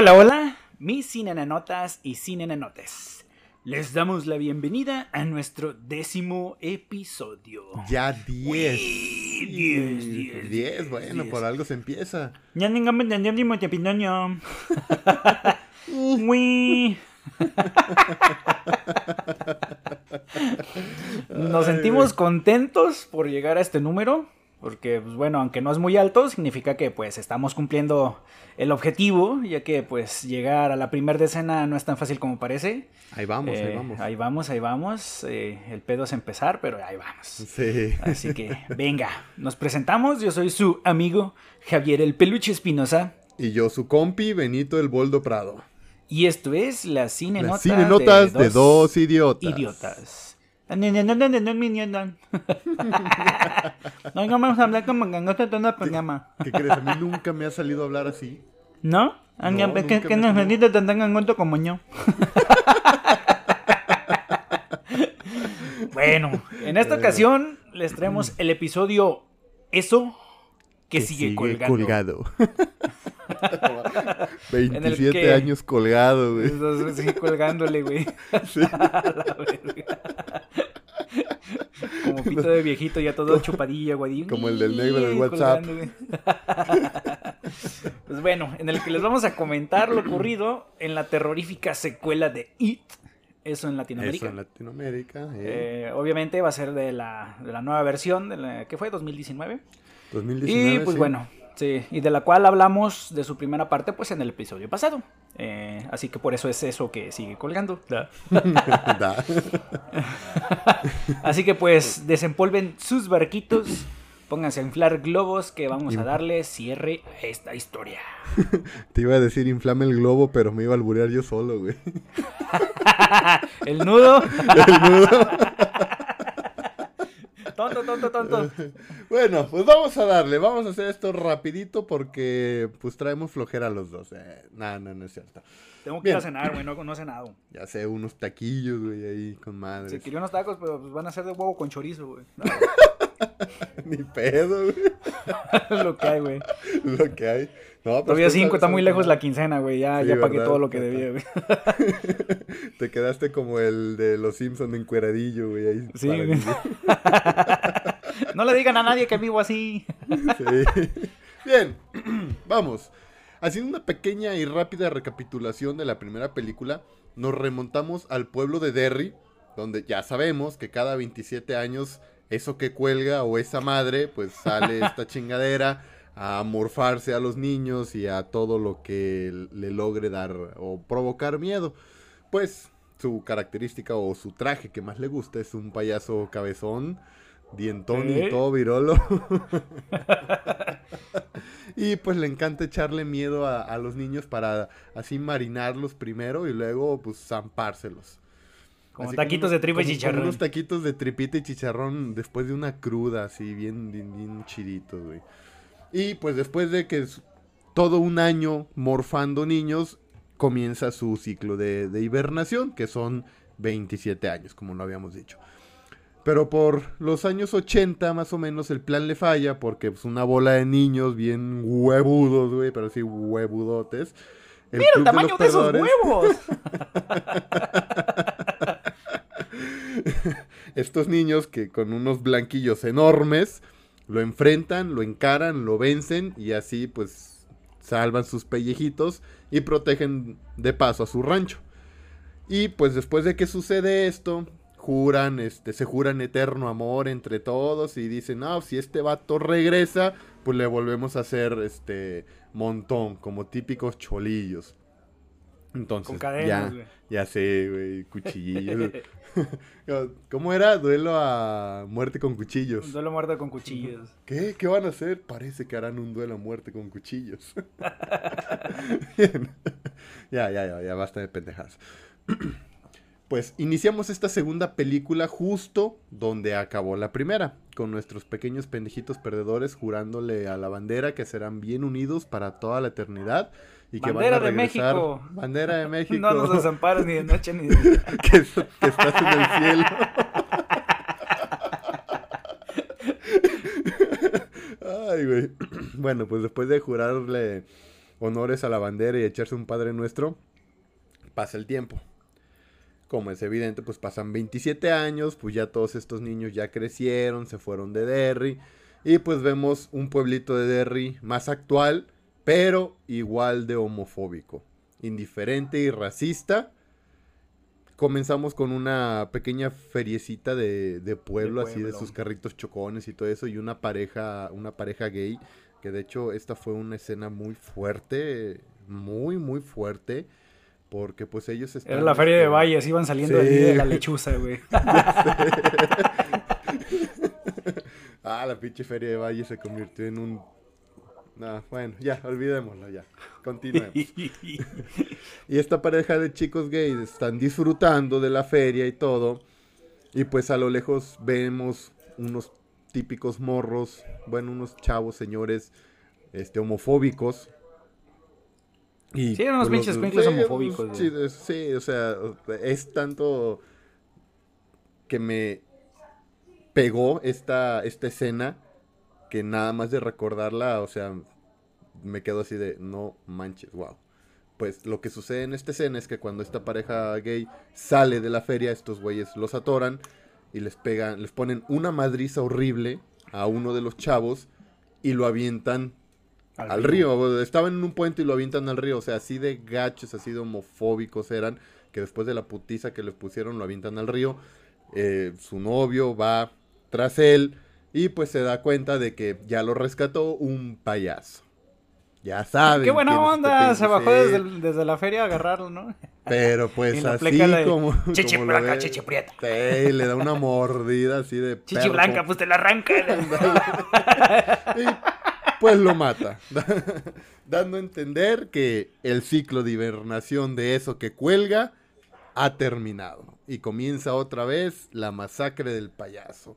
Hola, hola, mis cinenanotas y cinenanotes. Les damos la bienvenida a nuestro décimo episodio. Ya 10. 10, 10. 10, bueno, por algo se empieza. Ya tengamos el décimo episodio. Uy. Nos sentimos contentos por llegar a este número. Porque, pues bueno, aunque no es muy alto, significa que pues estamos cumpliendo el objetivo, ya que pues llegar a la primera decena no es tan fácil como parece. Ahí vamos, ahí Eh, vamos. Ahí vamos, ahí vamos. Eh, el pedo es empezar, pero ahí vamos. Sí. Así que, venga, nos presentamos. Yo soy su amigo Javier el Peluche Espinosa. Y yo, su compi, Benito el Boldo Prado. Y esto es la cine Las cine notas de, dos idiotas. idiotas. No, vamos a hablar como no se toma el programa. ¿Qué crees? A mí nunca me ha salido a hablar así. ¿No? No, es que, que nos necesita tan angosto como yo. bueno, en esta ocasión les traemos el episodio Eso que, sigue, colgando. colgado. En el 27 que- años colgado, güey. Eso, sigue colgándole, güey. La verga. Como pito de viejito, ya todo chupadilla, güey. Como el del negro del WhatsApp. Pues bueno, en el que les vamos a comentar lo ocurrido en la terrorífica secuela de It. Eso en Latinoamérica. Eso en Latinoamérica. eh. Eh, obviamente va a ser de la, de la nueva versión, de la, que fue 2019. 2019. Y pues sí. bueno, sí, y de la cual hablamos de su primera parte pues en el episodio pasado. Eh, así que por eso es eso que sigue colgando. Da. Así que pues desempolven sus barquitos, pónganse a inflar globos que vamos a darle cierre a esta historia. Te iba a decir inflame el globo, pero me iba a alburear yo solo, güey. El nudo. El nudo. Tonto, tonto, tonto. Bueno, pues vamos a darle, vamos a hacer esto rapidito porque pues traemos flojera los dos. Eh, no, no, no es cierto. Tengo que ir a cenar, güey, no, no he cenado. Ya sé, unos taquillos, güey, ahí con madres. Se quería unos tacos, pero pues, van a ser de huevo con chorizo, güey. Ni pedo, güey. lo que hay, güey. Lo que hay. No, pues, Todavía cinco, está muy lejos la quincena, güey. Ya, Sí, ya pagué todo lo que debía, güey. Te quedaste como el de los Simpson encueradillo, güey, ahí. Sí. No le digan a nadie que vivo así. Sí. Bien, vamos. Haciendo una pequeña y rápida recapitulación de la primera película, nos remontamos al pueblo de Derry, donde ya sabemos que cada 27 años eso que cuelga o esa madre, pues sale esta chingadera a morfarse a los niños y a todo lo que le logre dar o provocar miedo. Pues su característica o su traje que más le gusta es un payaso cabezón, dientón ¿Eh? y todo virolo. Y pues le encanta echarle miedo a, a los niños para así marinarlos primero y luego pues zampárselos. Como Así taquitos de tripa y como chicharrón. unos taquitos de tripita y chicharrón después de una cruda así bien, bien, bien chiditos, güey. Y pues después de que es todo un año morfando niños, comienza su ciclo de, de hibernación, que son 27 años, como lo habíamos dicho. Pero por los años 80 más o menos el plan le falla porque pues, una bola de niños bien huevudos, güey, pero sí huevudotes. El ¡Mira el de tamaño los de esos huevos! Estos niños que con unos blanquillos enormes lo enfrentan, lo encaran, lo vencen y así pues salvan sus pellejitos y protegen de paso a su rancho. Y pues después de que sucede esto, juran, este, se juran eterno amor entre todos y dicen, no, si este vato regresa, pues le volvemos a hacer este montón, como típicos cholillos. Entonces, Con cadenas, ya, güey. ya sé, güey, cuchillos. ¿Cómo era? Duelo a muerte con cuchillos. Un duelo muerto con cuchillos. ¿Qué? ¿Qué van a hacer? Parece que harán un duelo a muerte con cuchillos. Bien. Ya, ya, ya, ya, basta de pendejadas. Pues iniciamos esta segunda película justo donde acabó la primera, con nuestros pequeños pendejitos perdedores jurándole a la bandera que serán bien unidos para toda la eternidad y que Bandera van a de. México. Bandera de México. No nos desampares ni de noche ni de día. que, que estás en el cielo. Ay, güey. Bueno, pues después de jurarle honores a la bandera y echarse un Padre Nuestro, pasa el tiempo. Como es evidente, pues pasan 27 años, pues ya todos estos niños ya crecieron, se fueron de Derry. Y pues vemos un pueblito de Derry más actual, pero igual de homofóbico, indiferente y racista. Comenzamos con una pequeña feriecita de, de pueblo, así de sus carritos chocones y todo eso, y una pareja, una pareja gay, que de hecho esta fue una escena muy fuerte, muy, muy fuerte. Porque pues ellos estaban... Era la feria de Valles, iban saliendo de la lechuza, güey. ah, la pinche feria de Valles se convirtió en un no, bueno, ya, olvidémoslo, ya. Continuemos. y esta pareja de chicos gays están disfrutando de la feria y todo. Y pues a lo lejos vemos unos típicos morros, bueno, unos chavos, señores, este, homofóbicos. Y sí, unos pues, pinches homofóbicos. Sí, sí, o sea, es tanto que me pegó esta, esta escena que nada más de recordarla, o sea, me quedo así de, no manches, wow. Pues lo que sucede en esta escena es que cuando esta pareja gay sale de la feria, estos güeyes los atoran y les pegan, les ponen una madriza horrible a uno de los chavos y lo avientan al, río. Estaban en un puente y lo avientan al río. O sea, así de gachos, así de homofóbicos eran, que después de la putiza que les pusieron lo avientan al río. Eh, su novio va tras él y pues se da cuenta de que ya lo rescató un payaso. Ya saben. Qué buena onda, se bajó desde, la feria a agarrarlo, ¿no? Pero pues así como. Chichi blanca, chichi prieta. Sí, le da una mordida así de. Chichi blanca, pues te la arranca. y pues lo mata. Dando a entender que el ciclo de hibernación de eso que cuelga ha terminado. Y comienza otra vez la masacre del payaso.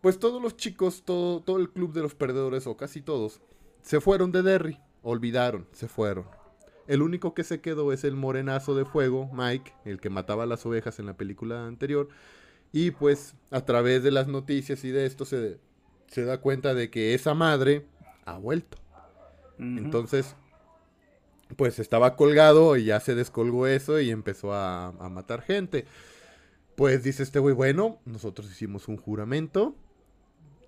Pues todos los chicos, todo, todo el club de los perdedores, o casi todos, se fueron de Derry, olvidaron, se fueron. El único que se quedó es el morenazo de fuego, Mike, el que mataba a las ovejas en la película anterior. Y pues a través de las noticias y de esto se, se da cuenta de que esa madre ha vuelto. Entonces, pues estaba colgado y ya se descolgó eso y empezó a, a matar gente. Pues dice este güey, bueno, nosotros hicimos un juramento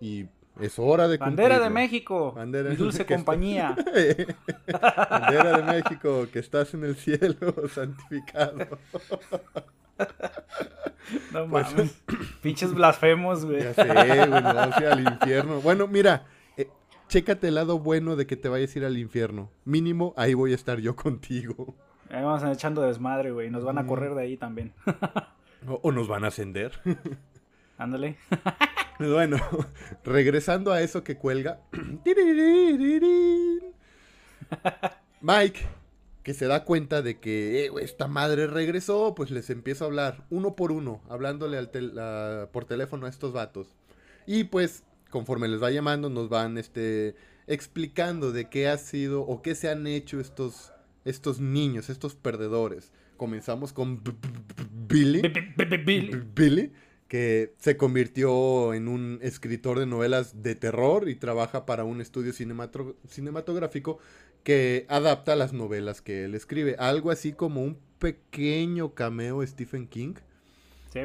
y es hora de Bandera de México. Bandera mi dulce compañía. Bandera de México, que estás en el cielo, santificado. No pues, mames. Pinches blasfemos, güey. Ya sé, güey, no, al infierno. Bueno, mira, eh, chécate el lado bueno de que te vayas a ir al infierno. Mínimo, ahí voy a estar yo contigo. Ahí vamos echando desmadre, güey. Nos van a correr de ahí también. o nos van a ascender. Ándale. Bueno, regresando a eso que cuelga. Mike, que se da cuenta de que eh, esta madre regresó, pues les empieza a hablar uno por uno, hablándole al por teléfono a estos vatos. Y pues, conforme les va llamando, nos van este, explicando de qué ha sido o qué se han hecho estos, estos niños, estos perdedores. Comenzamos con Billy. Billy que se convirtió en un escritor de novelas de terror y trabaja para un estudio cinematográfico que adapta las novelas que él escribe. Algo así como un pequeño cameo Stephen King. Sí.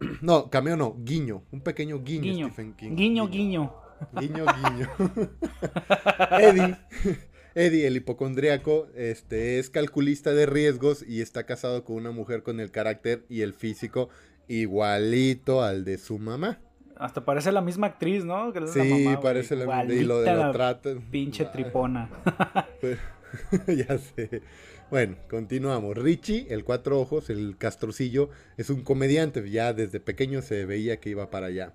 no, cameo no, guiño. Un pequeño guiño, Stephen King. Guiño, guiño. Guiño, guiño. Eddie Eddie, el hipocondriaco, este, es calculista de riesgos y está casado con una mujer con el carácter y el físico igualito al de su mamá. Hasta parece la misma actriz, ¿no? sí, parece la misma. Y lo de lo trata. Pinche tripona. Ya sé. Bueno, continuamos. Richie, el cuatro ojos, el castrocillo, es un comediante. Ya desde pequeño se veía que iba para allá.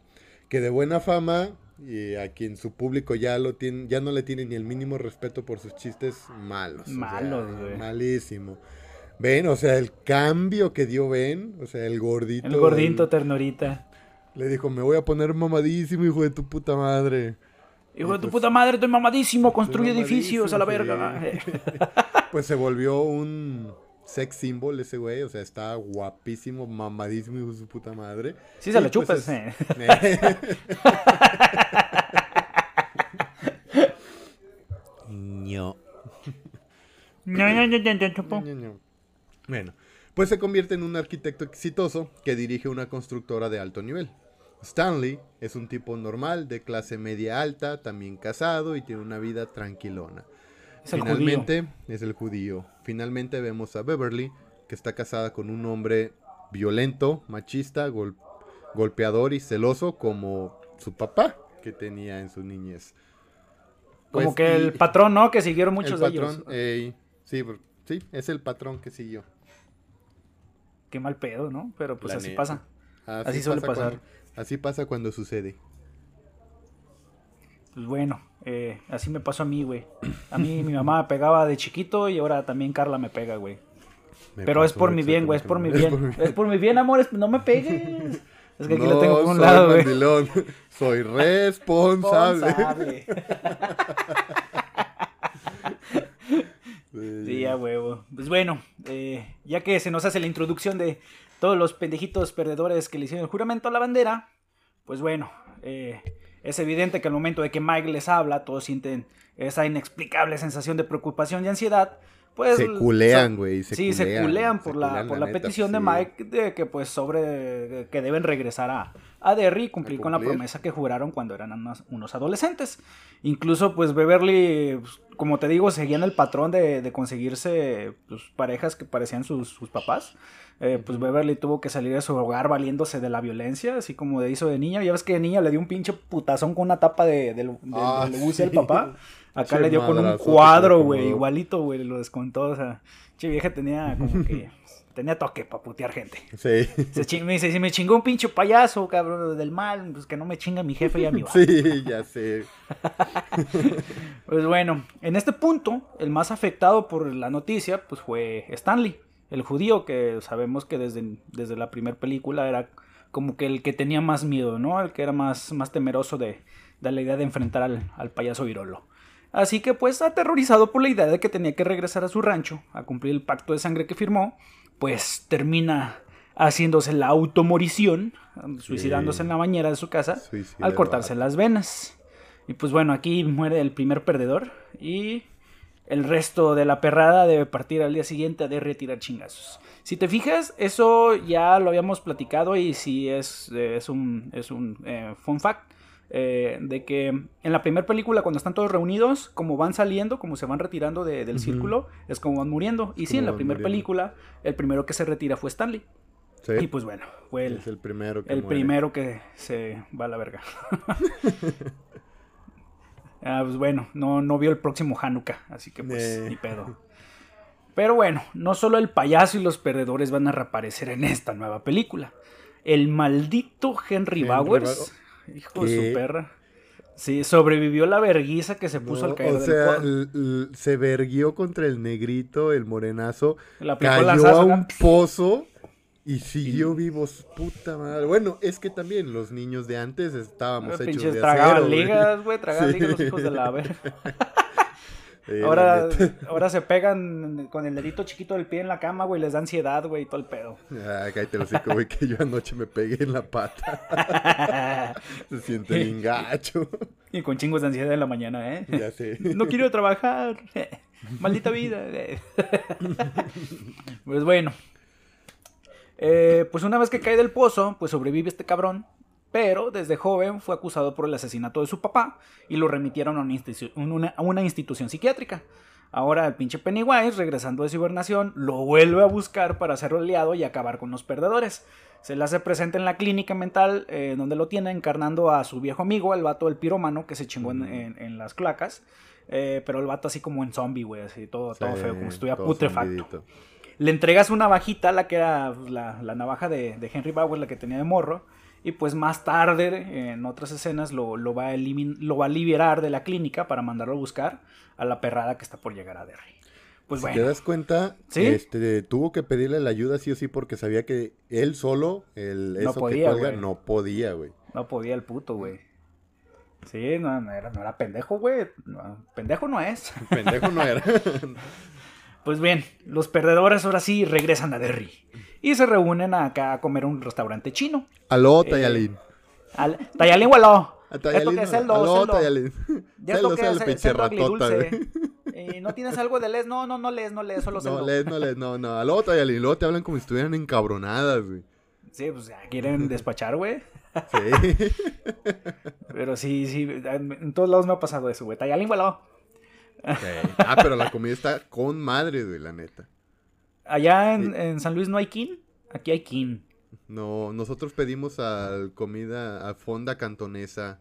Que de buena fama, y a quien su público ya lo tiene, ya no le tiene ni el mínimo respeto por sus chistes malos. Malos, güey. Malísimo. Ven, o sea, el cambio que dio Ben, o sea, el gordito. El gordito ternurita. Le dijo, me voy a poner mamadísimo, hijo de tu puta madre. Hijo de tu pues puta madre, estoy mamadísimo, construye edificios a la verga. pues se volvió un sex symbol ese güey, o sea, está guapísimo, mamadísimo, de su puta madre. Sí, se lo pues chupas, eh. Bueno, pues se convierte en un arquitecto exitoso que dirige una constructora de alto nivel. Stanley es un tipo normal, de clase media alta, también casado y tiene una vida tranquilona. Es el Finalmente judío. es el judío. Finalmente vemos a Beverly, que está casada con un hombre violento, machista, gol- golpeador y celoso como su papá que tenía en su niñez. Como Pues, que y el patrón, ¿no? Que siguieron muchos el de ellos. ey, sí, sí, es el patrón que siguió. Qué mal pedo, ¿no? Pero pues así pasa. Así suele pasa pasar. cuando- así pasa cuando sucede. Pues bueno, eh, así me pasó a mí, güey. A mí mi mamá me pegaba de chiquito y ahora también Carla me pega, güey. Me Pero es por mi bien, güey, es por mi bien. Es por mi bien, amores, no me pegues. Es que aquí no, lo tengo por un soy lado, güey. Soy responsable. Responsable. Sí. Sí, a huevo. Pues bueno, eh, ya que se nos hace la introducción de todos los pendejitos perdedores que le hicieron el juramento a la bandera, pues bueno, eh, es evidente que al momento de que Mike les habla, todos sienten esa inexplicable sensación de preocupación y ansiedad. Pues, Se culean, güey, sí, se culean, culean se por la, culean, por la la, neta, petición de. Mike de que pues sobre que deben regresar a, a Derry y cumplir, con la promesa que juraron cuando eran unos, unos adolescentes. Incluso pues Beverly, pues, como te digo, seguían el patrón de, de conseguirse pues, parejas que parecían sus, sus papás. Eh, pues Beverly tuvo que salir de su hogar valiéndose de la violencia, así como de hizo de niña. Ya ves que de niña le dio un pinche putazón con una tapa de, del, del, Ah, del al papá. Acá Che le dio con un cuadro, güey, igualito, güey, lo descontó. O sea, che vieja tenía como que. tenía toque para putear gente. Sí. Se me dice, si me chingó un pinche payaso, cabrón, del mal, pues que no me chinga mi jefe y a mi vato. Sí, ya sé. Pues bueno, en este punto, el más afectado por la noticia, pues fue Stanley, el judío, que sabemos que desde, desde la primera película era como que el que tenía más miedo, ¿no? El que era más, más temeroso de, de la idea de enfrentar al, al payaso Virolo. Así que pues aterrorizado por la idea de que tenía que regresar a su rancho a cumplir el pacto de sangre que firmó, pues termina haciéndose la automorición, suicidándose en la bañera de su casa Suicida al cortarse las venas. Y pues bueno, aquí muere el primer perdedor y el resto de la perrada debe partir al día siguiente a de retirar chingazos. Si te fijas, eso ya lo habíamos platicado y sí es, eh, es un, es un eh, fun fact. Eh, de que en la primera película cuando están todos reunidos, como van saliendo, como se van retirando de- del círculo, es como van muriendo. Y sí, en la primera película, el primero que se retira fue Stanley. Sí. Y pues bueno, fue el, es el primero que el muere. primero que se va a la verga. ah, pues bueno, no, no vio el próximo Hanukkah, así que pues Eh. ni pedo. Pero bueno, no solo el payaso y los perdedores van a reaparecer en esta nueva película. El maldito Henry, Henry Bowers, hijo de ¿Qué? su perra. Sí, sobrevivió la verguiza que se puso No, al caer o sea, se verguió contra el negrito, el morenazo, aplicó cayó a un pozo y siguió vivos. Puta madre. Bueno, es que también los niños de antes estábamos Los hechos pinches de tragaban acero, güey. ligas, güey, tragaban Sí. ligas los hijos de la verga. Ahora, ahora se pegan con el dedito chiquito del pie en la cama, güey, les da ansiedad, güey, y todo el pedo. Ah, cállate los hocico, güey, que yo anoche me pegué en la pata. Se siente bien gacho. y con chingos de ansiedad en la mañana, ¿eh? Ya sé. No quiero trabajar. Maldita vida. pues bueno. Eh, pues una vez que cae del pozo, pues sobrevive este cabrón. Pero desde joven fue acusado por el asesinato de su papá y lo remitieron a una, institu- una- a una institución psiquiátrica. Ahora el pinche Pennywise, regresando de su hibernación, lo vuelve a buscar para hacerlo aliado y acabar con los perdedores. Se le hace presente en la clínica mental eh, donde lo tiene encarnando a su viejo amigo, el vato del pirómano que se chingó en, en- en las clacas. Eh, pero el vato así como en zombie, güey, así todo, feo, como si estuviera putrefacto. zombidito. Le entregas una bajita, la que era pues, la, la navaja de, de Henry Bauer, la que tenía de morro. Y pues más tarde, en otras escenas, lo, lo va a lo va a liberar de la clínica para mandarlo a buscar a la perrada que está por llegar a Derry. Pues si te bueno, das cuenta, ¿Sí? este, tuvo que pedirle la ayuda sí o sí porque sabía que él solo, el, No eso podía, que cuelga, no podía, güey. no podía el puto, güey. Sí, no, no era, no era pendejo, güey. No, pendejo no es. Pendejo no era. Pues bien, los perdedores ahora sí regresan a Derry. Y se reúnen acá a comer a un restaurante chino. Aló, Eh, Tayalín. Al, Tayalín, huelo. Esto que es Aló, celdo. Tayalín. Ya esto que es agridulce. güey. ¿Y no tienes algo de les? No, no, no lees, no lees, solo No, lees, no lees, no, no. Al otro, y luego te hablan como si estuvieran encabronadas, güey. Sí, pues ya quieren despachar, güey. Sí. Pero sí, sí, en todos lados me ha pasado eso, güey. Tayalín, güey. Ah, pero la comida está con madre, güey, la neta. Allá en, en San Luis no hay kin. Aquí hay kin. No, nosotros pedimos al comida a fonda cantonesa.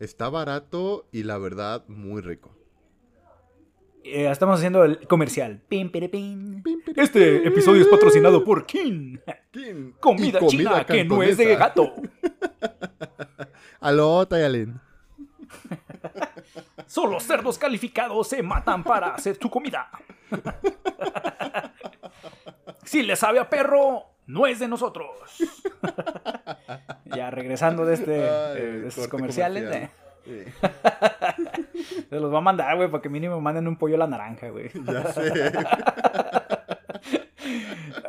Está barato y la verdad muy rico. Eh, estamos haciendo el comercial. Este episodio es patrocinado por King. Comida, china que no es de gato. Aló, Tayalin. Solo cerdos calificados se matan para hacer su comida. si le sabe a perro, no es de nosotros. ya regresando de, este, eh, estos comerciales. Eh. Se los va a mandar, güey, para que mínimo manden un pollo a la naranja, güey. Ya sé.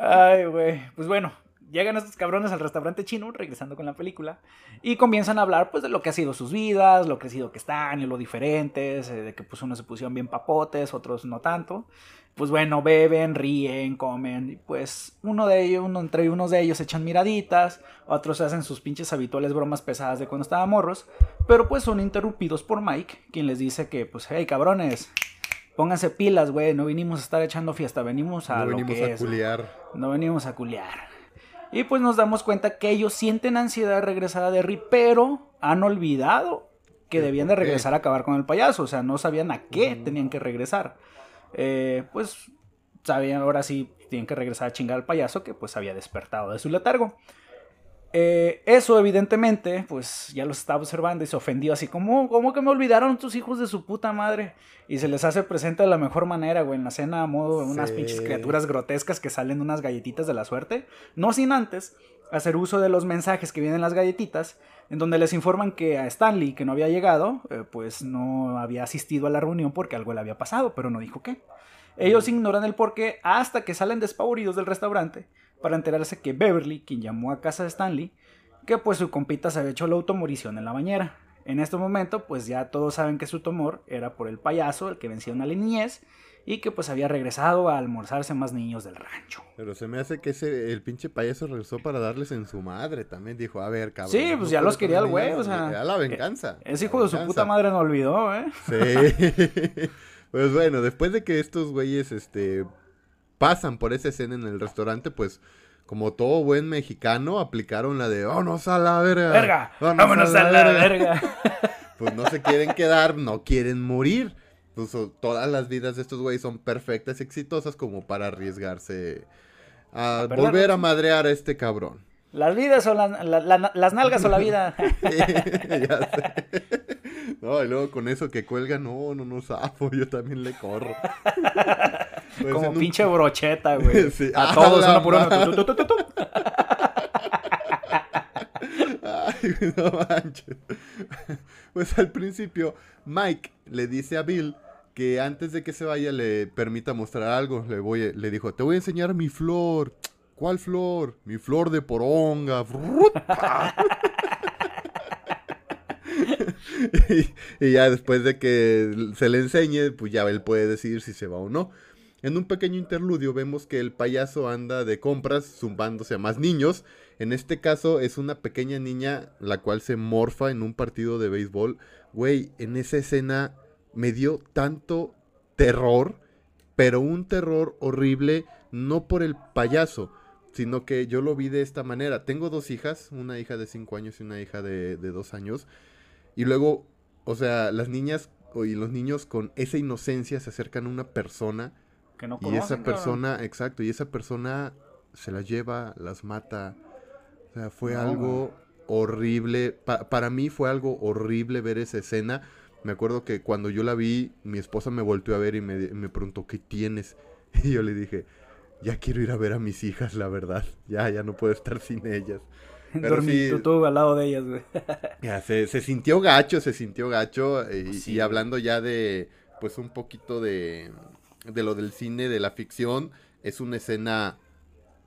Ay, güey. Pues bueno, llegan estos cabrones al restaurante chino, regresando con la película, y comienzan a hablar, pues, de lo que ha sido sus vidas, lo crecido que están y lo diferentes, eh, de que, pues, unos se pusieron bien papotes, otros no tanto pues bueno, beben, ríen, comen, y pues uno de ellos, uno, entre unos de ellos echan miraditas, otros hacen sus pinches habituales bromas pesadas de cuando estaban morros, pero pues son interrumpidos por Mike, quien les dice que pues, hey cabrones, pónganse pilas, güey, no vinimos a estar echando fiesta, venimos a no lo venimos a culiar. No venimos a culiar. Y pues nos damos cuenta que ellos sienten ansiedad de regresar a Derry, pero han olvidado que debían de regresar a acabar con el payaso, o sea, no sabían a qué tenían que regresar. Eh, pues sabían, ahora sí tienen que regresar a chingar al payaso que pues había despertado de su letargo. Eh, eso evidentemente pues ya los estaba observando y se ofendió así como, como que me olvidaron tus hijos de su puta madre? Y se les hace presente de la mejor manera, güey, en la cena a modo de unas pinches criaturas grotescas que salen unas galletitas de la suerte, no sin antes hacer uso de los mensajes que vienen en las galletitas, en donde les informan que a Stanley, que no había llegado, eh, pues no había asistido a la reunión porque algo le había pasado, pero no dijo qué. Ellos ignoran el porqué hasta que salen despavoridos del restaurante para enterarse que Beverly, quien llamó a casa de Stanley, que pues su compita se había hecho la automorición en la bañera. En este momento, pues ya todos saben que su tumor era por el payaso, el que venció a la niñez, y que pues había regresado a almorzarse más niños del rancho. Pero se me hace que ese el pinche payaso regresó para darles en su madre también. Dijo, a ver, cabrón. Sí, pues ya los quería el güey, o sea. Ya la venganza. Ese hijo de su puta madre no olvidó, ¿eh? Sí. pues bueno, después de que estos güeyes, este, pasan por esa escena en el restaurante, pues como todo buen mexicano, aplicaron la de vámonos a la verga. Verga, vámonos, a, la, verga. pues no se quieren quedar, no quieren morir. Pues, todas las vidas de estos güeyes son perfectas y exitosas como para arriesgarse a, volver a madrear a este cabrón. Las vidas o las nalgas o la vida. ya sé. No, y luego con eso que cuelga, no, no, no sapo, yo también le corro. Como pinche brocheta, güey. A todos, uno por uno. Ay, no manches. Pues al principio, Mike le dice a Bill que antes de que se vaya le permita mostrar algo. Le, voy, le dijo, te voy a enseñar mi flor. ¿Cuál flor? Mi flor de poronga. y, ya después de que se le enseñe, pues ya él puede decidir si se va o no. En un pequeño interludio vemos que el payaso anda de compras zumbándose a más niños. En este caso es una pequeña niña la cual se morfa en un partido de béisbol. Güey, en esa escena me dio tanto terror, pero un terror horrible, no por el payaso, sino que yo lo vi de esta manera. Tengo dos hijas, una hija de 5 años y una hija de 2 años. Y luego, o sea, las niñas y los niños con esa inocencia se acercan a una persona. Que no y esa persona, exacto, y esa persona se las lleva, las mata. O sea, fue algo horrible. para mí fue algo horrible ver esa escena me acuerdo que cuando yo la vi, mi esposa me volteó a ver y me, preguntó, ¿qué tienes? Y yo le dije, ya quiero ir a ver a mis hijas, la verdad. Ya, ya no puedo estar sin ellas. Dormí tú, al lado de ellas, güey. Ya, se, sintió gacho, se sintió gacho. Eh, y, hablando ya de, pues un poquito de, de lo del cine, de la ficción, es una escena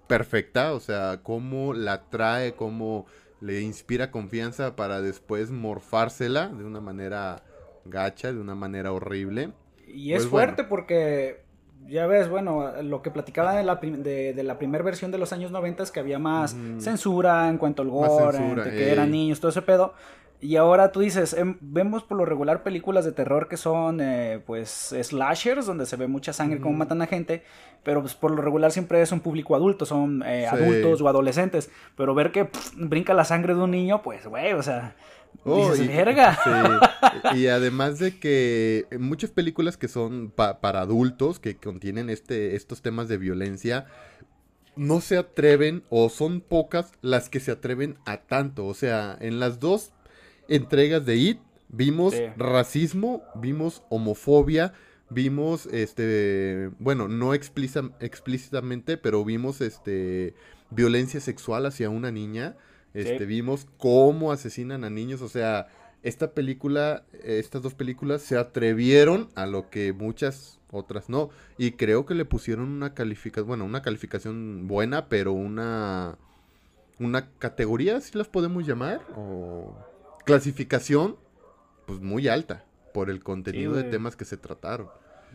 perfecta. O sea, cómo la trae, cómo le inspira confianza para después morfársela de una manera gacha, de una manera horrible. Y es pues fuerte porque ya ves, bueno, lo que platicaba de la, de, la primera versión de los años 90 es que había más censura en cuanto al gore, que eran niños, todo ese pedo. Y ahora tú dices, em, vemos por lo regular películas de terror que son, eh, pues, slashers, donde se ve mucha sangre, como matan a gente, pero pues por lo regular siempre es un público adulto, son eh, adultos o adolescentes. Pero ver que brinca la sangre de un niño, pues, güey, o sea, Oh, y, y, además de que muchas películas que son para adultos, que contienen este, estos temas de violencia, no se atreven o son pocas las que se atreven a tanto. O sea, en las dos entregas de IT vimos racismo, vimos homofobia, vimos este, bueno, no explícitamente, pero vimos este violencia sexual hacia una niña. Este, Vimos cómo asesinan a niños, o sea, esta película, estas dos películas se atrevieron a lo que muchas otras no. Y creo que le pusieron una calificación, bueno, una calificación buena, pero una, una categoría, si las podemos llamar, o clasificación, pues muy alta, por el contenido de temas que se trataron.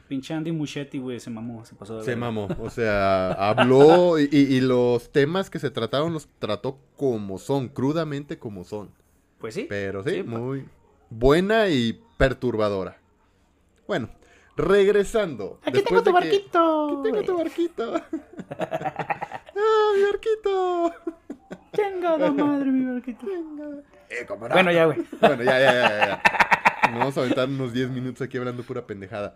Pinche Andy Muschetti, güey, se mamó, se pasó de Se mamó, o sea, habló y, los temas que se trataron los trató como son, crudamente como son. Pues sí. Pero sí, muy buena y perturbadora. Bueno, regresando. Aquí tengo tu barquito. Aquí tengo tu barquito. ¡Ah, mi barquito! Tenga madre, mi barquito. Eh, bueno, ya, güey. Bueno, ya, ya, ya, ya. Vamos a aventar unos 10 minutos aquí hablando pura pendejada.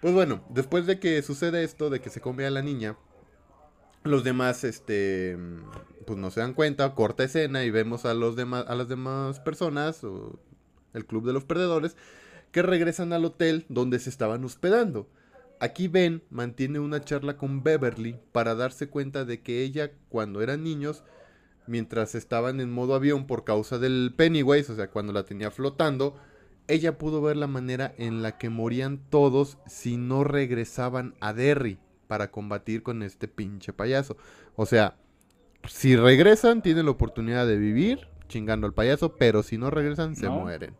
Pues bueno, después de que sucede esto, de que se come a la niña, los demás, este, pues no se dan cuenta, corta escena y vemos a los demás, a las demás personas, o el club de los perdedores, que regresan al hotel donde se estaban hospedando. Aquí Ben mantiene una charla con Beverly para darse cuenta de que ella, cuando eran niños, mientras estaban en modo avión por causa del Pennywise, o sea, cuando la tenía flotando, ella pudo ver la manera en la que morían todos si no regresaban a Derry para combatir con este pinche payaso. O sea, si regresan, tienen la oportunidad de vivir chingando al payaso, pero si no regresan, se mueren.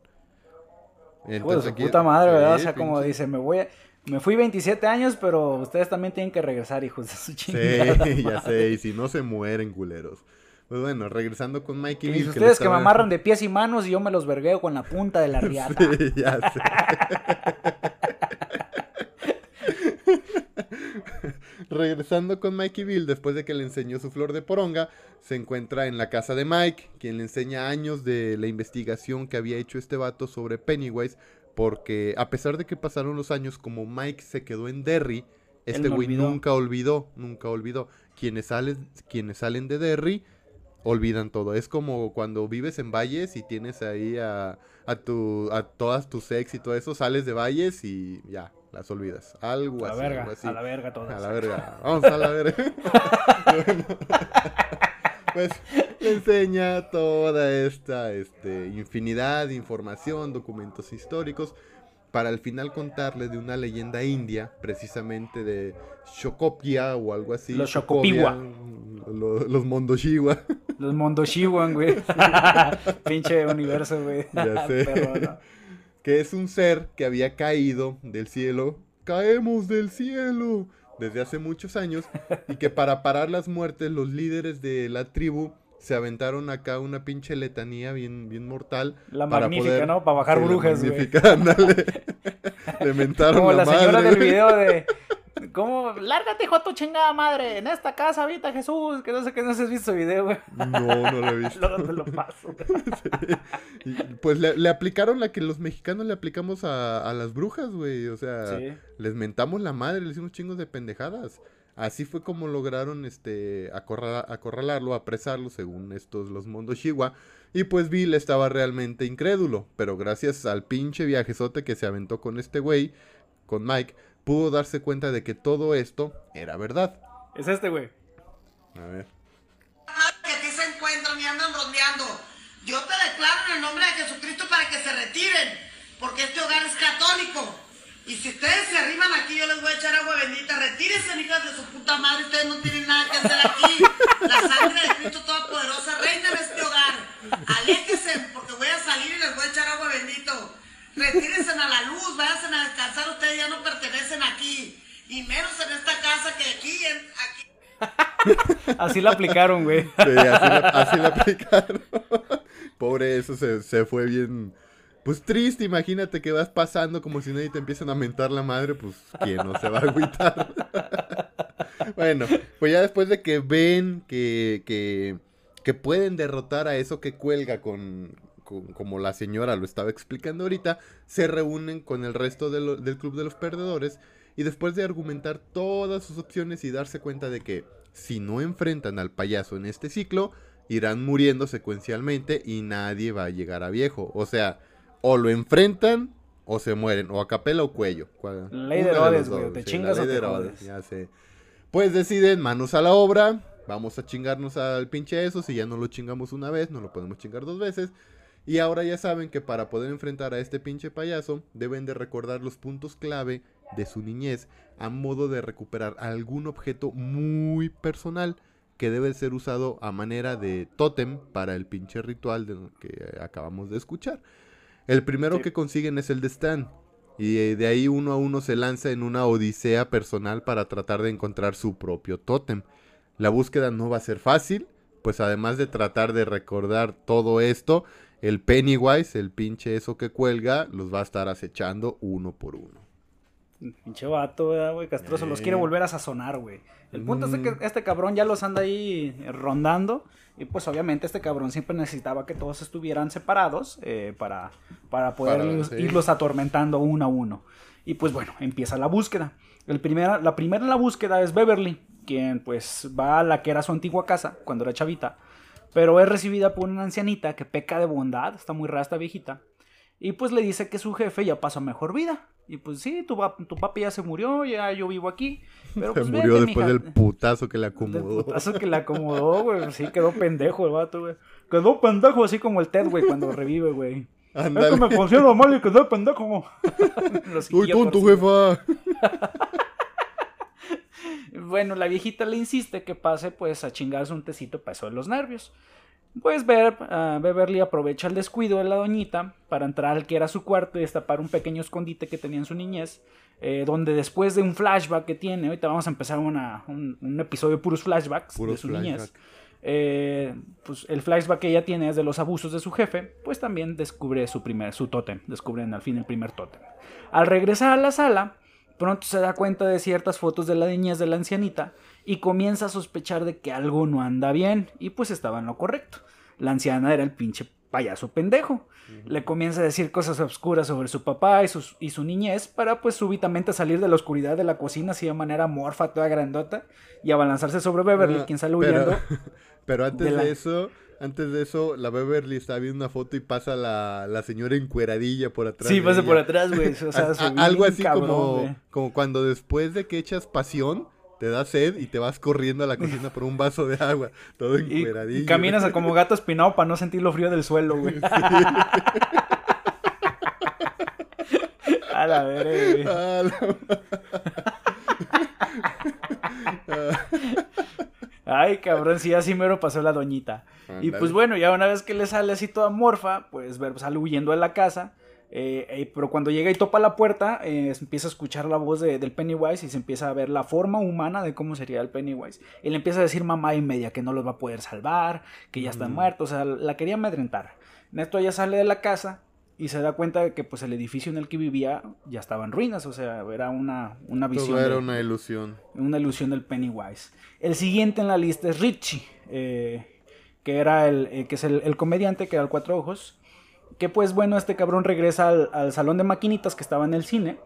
Entonces, puta madre, ¿verdad? o sea, como dice, me voy Me fui 27 años, pero ustedes también tienen que regresar, hijos de su chingada. Sí, ya sé, y si no se mueren, culeros. Pues bueno, regresando con Mikey Y ustedes que, me amarran de pies y manos y yo me los vergueo con la punta de la riata. Sí, ya sé. Regresando con Mikey Bill, después de que le enseñó su flor de poronga, se encuentra en la casa de Mike, quien le enseña años de la investigación que había hecho este vato sobre Pennywise, porque a pesar de que pasaron los años, como Mike se quedó en Derry, este güey nunca olvidó, nunca olvidó. Quienes salen, quienes salen de Derry olvidan todo. Es como cuando vives en valles y tienes ahí a, a, tu, a todas tus ex y todo eso, sales de valles y ya, las olvidas. Algo a la Verga, A la verga todas. A la verga. Vamos a la verga. pues le enseña toda esta este, infinidad de información, documentos históricos para al final contarle de una leyenda india, precisamente de Shokopia o algo así. Los Shokopiwa. los Mondoshiwa. Los Mondoshiwan, güey. Pinche universo, güey. Ya sé. Que es un ser que había caído del cielo. Caemos del cielo. Desde hace muchos años. Y que para parar las muertes, los líderes de la tribu se aventaron acá una pinche letanía bien, bien mortal. La magnífica, ¿no? Para bajar brujas, güey. Le mentaron Como la, señora del video de ¿Cómo? Lárgate, hijo tu chingada madre. En esta casa habita Jesús. Que no sé que no has visto el video, güey. No, no lo he visto. Luego te lo paso. Pues le, aplicaron la que los mexicanos le aplicamos a, las brujas, güey. O sea, les mentamos la madre, les hicimos chingos de pendejadas. Así fue como lograron este acorralarlo, apresarlo, según estos los mundos Shiwa. Y pues Bill estaba realmente incrédulo. Pero gracias al pinche viajezote que se aventó con este güey, con Mike, pudo darse cuenta de que todo esto era verdad. Es este güey. A ver. Que aquí se encuentran y andan rondeando. Yo te declaro en el nombre de Jesucristo para que se retiren. Porque este hogar es católico. Y si ustedes se arriban aquí, yo les voy a echar agua bendita. Retírense, hijas de su puta madre. Ustedes no tienen nada que hacer aquí. La sangre de Cristo Todopoderosa reina en este hogar. Aléjense, porque voy a salir y les voy a echar agua bendito. Retírense a la luz, váyanse a descansar. Ustedes ya no pertenecen Y menos en esta casa que aquí, aquí. así la aplicaron, güey. Sí, así, la, así la aplicaron. Pobre, eso se, se fue bien pues triste, imagínate que vas pasando como si nadie te empiezan a mentar la madre, pues quién no se va a agüitar. bueno, pues ya después de que ven que, que, pueden derrotar a eso que cuelga con, como la señora lo estaba explicando ahorita, se reúnen con el resto del club de los perdedores y después de argumentar todas sus opciones y darse cuenta de que si no enfrentan al payaso en este ciclo, irán muriendo secuencialmente y nadie va a llegar a viejo. O sea, o lo enfrentan o se mueren, o a capela o cuello. Ley de Herodes, güey, te chingas o te Herodes, ya sé. Pues deciden, manos a la obra, vamos a chingarnos al pinche eso, si ya no lo chingamos una vez, no lo podemos chingar dos veces. Y ahora ya saben que para poder enfrentar a este pinche payaso, deben de recordar los puntos clave de su niñez a modo de recuperar algún objeto muy personal que debe ser usado a manera de tótem para el pinche ritual de que acabamos de escuchar. El primero que consiguen es el de Stan. Y eh, de ahí uno a uno se lanza en una odisea personal para tratar de encontrar su propio tótem. La búsqueda no va a ser fácil, pues además de tratar de recordar todo esto, el Pennywise, el pinche eso que cuelga, los va a estar acechando uno por uno. Pinche vato, güey, castroso, los quiere volver a sazonar, güey. El punto es que mm. este cabrón ya los anda ahí rondando y pues obviamente este cabrón siempre necesitaba que todos estuvieran separados eh, para, para poder irlos, atormentando uno a uno. Y pues bueno, empieza la búsqueda. El primera, la primera en la búsqueda es Beverly, quien pues va a la que era su antigua casa cuando era chavita. Pero es recibida por una ancianita que peca de bondad, está muy rara esta viejita. Y pues le dice que su jefe ya pasa mejor vida. Y pues sí, tu, tu papi ya se murió, ya yo vivo aquí. Pero, se pues, murió después del putazo que le acomodó. El putazo que le acomodó, güey. Sí, quedó pendejo el vato, güey. Quedó pendejo así como el Ted, güey, cuando revive, güey. Es que me considero mal y quedó pendejo. Uy, tonto, jefa. bueno, la viejita le insiste que pase pues a chingarse un tecito para eso de los nervios. Pues ver, uh, Beverly aprovecha el descuido de la doñita para entrar al que era su cuarto y destapar un pequeño escondite que tenía en su niñez, eh, donde después de un flashback que tiene, ahorita vamos a empezar una, un, episodio de puros flashbacks de su niñez, eh, pues el flashback que ella tiene es de los abusos de su jefe, pues también descubre su primer, su tótem, descubren al fin el primer tótem. Al regresar a la sala, pronto se da cuenta de ciertas fotos de la niñez de la ancianita y comienza a sospechar de que algo no anda bien y pues estaba en lo correcto. La anciana era el pinche payaso pendejo. Le comienza a decir cosas oscuras sobre su papá y su, y su niñez para pues súbitamente salir de la oscuridad de la cocina así de manera morfa, toda grandota y abalanzarse sobre Beverly, quien sale huyendo. Pero, antes de, eso, antes de eso, la Beverly está viendo una foto y pasa la, la señora encueradilla por atrás. Sí, pasa por atrás, güey. O sea, algo así como, como cuando después de que echas pasión te da sed y te vas corriendo a la cocina por un vaso de agua, todo encueradillo. Y, caminas como gato espinado para no sentir lo frío del suelo, güey. a la verga, güey. Ay, cabrón, sí, así mero pasó la doñita. Y pues bueno, ya una vez que le sale así toda morfa, pues sale huyendo de la casa eh, eh, pero cuando llega y topa la puerta, eh, empieza a escuchar la voz del Pennywise y se empieza a ver la forma humana de cómo sería el Pennywise. Y le empieza a decir mamá y media que no los va a poder salvar, que ya están mm. muertos, o sea, la quería amedrentar. Neto ya sale de la casa y se da cuenta de que pues el edificio en el que vivía ya estaba en ruinas, o sea, era una, una visión. era una ilusión. Una ilusión del Pennywise. El siguiente en la lista es Richie, que era el, que es el, el comediante que da el cuatro ojos. Que pues bueno, este cabrón regresa al, salón de maquinitas que estaba en el cine.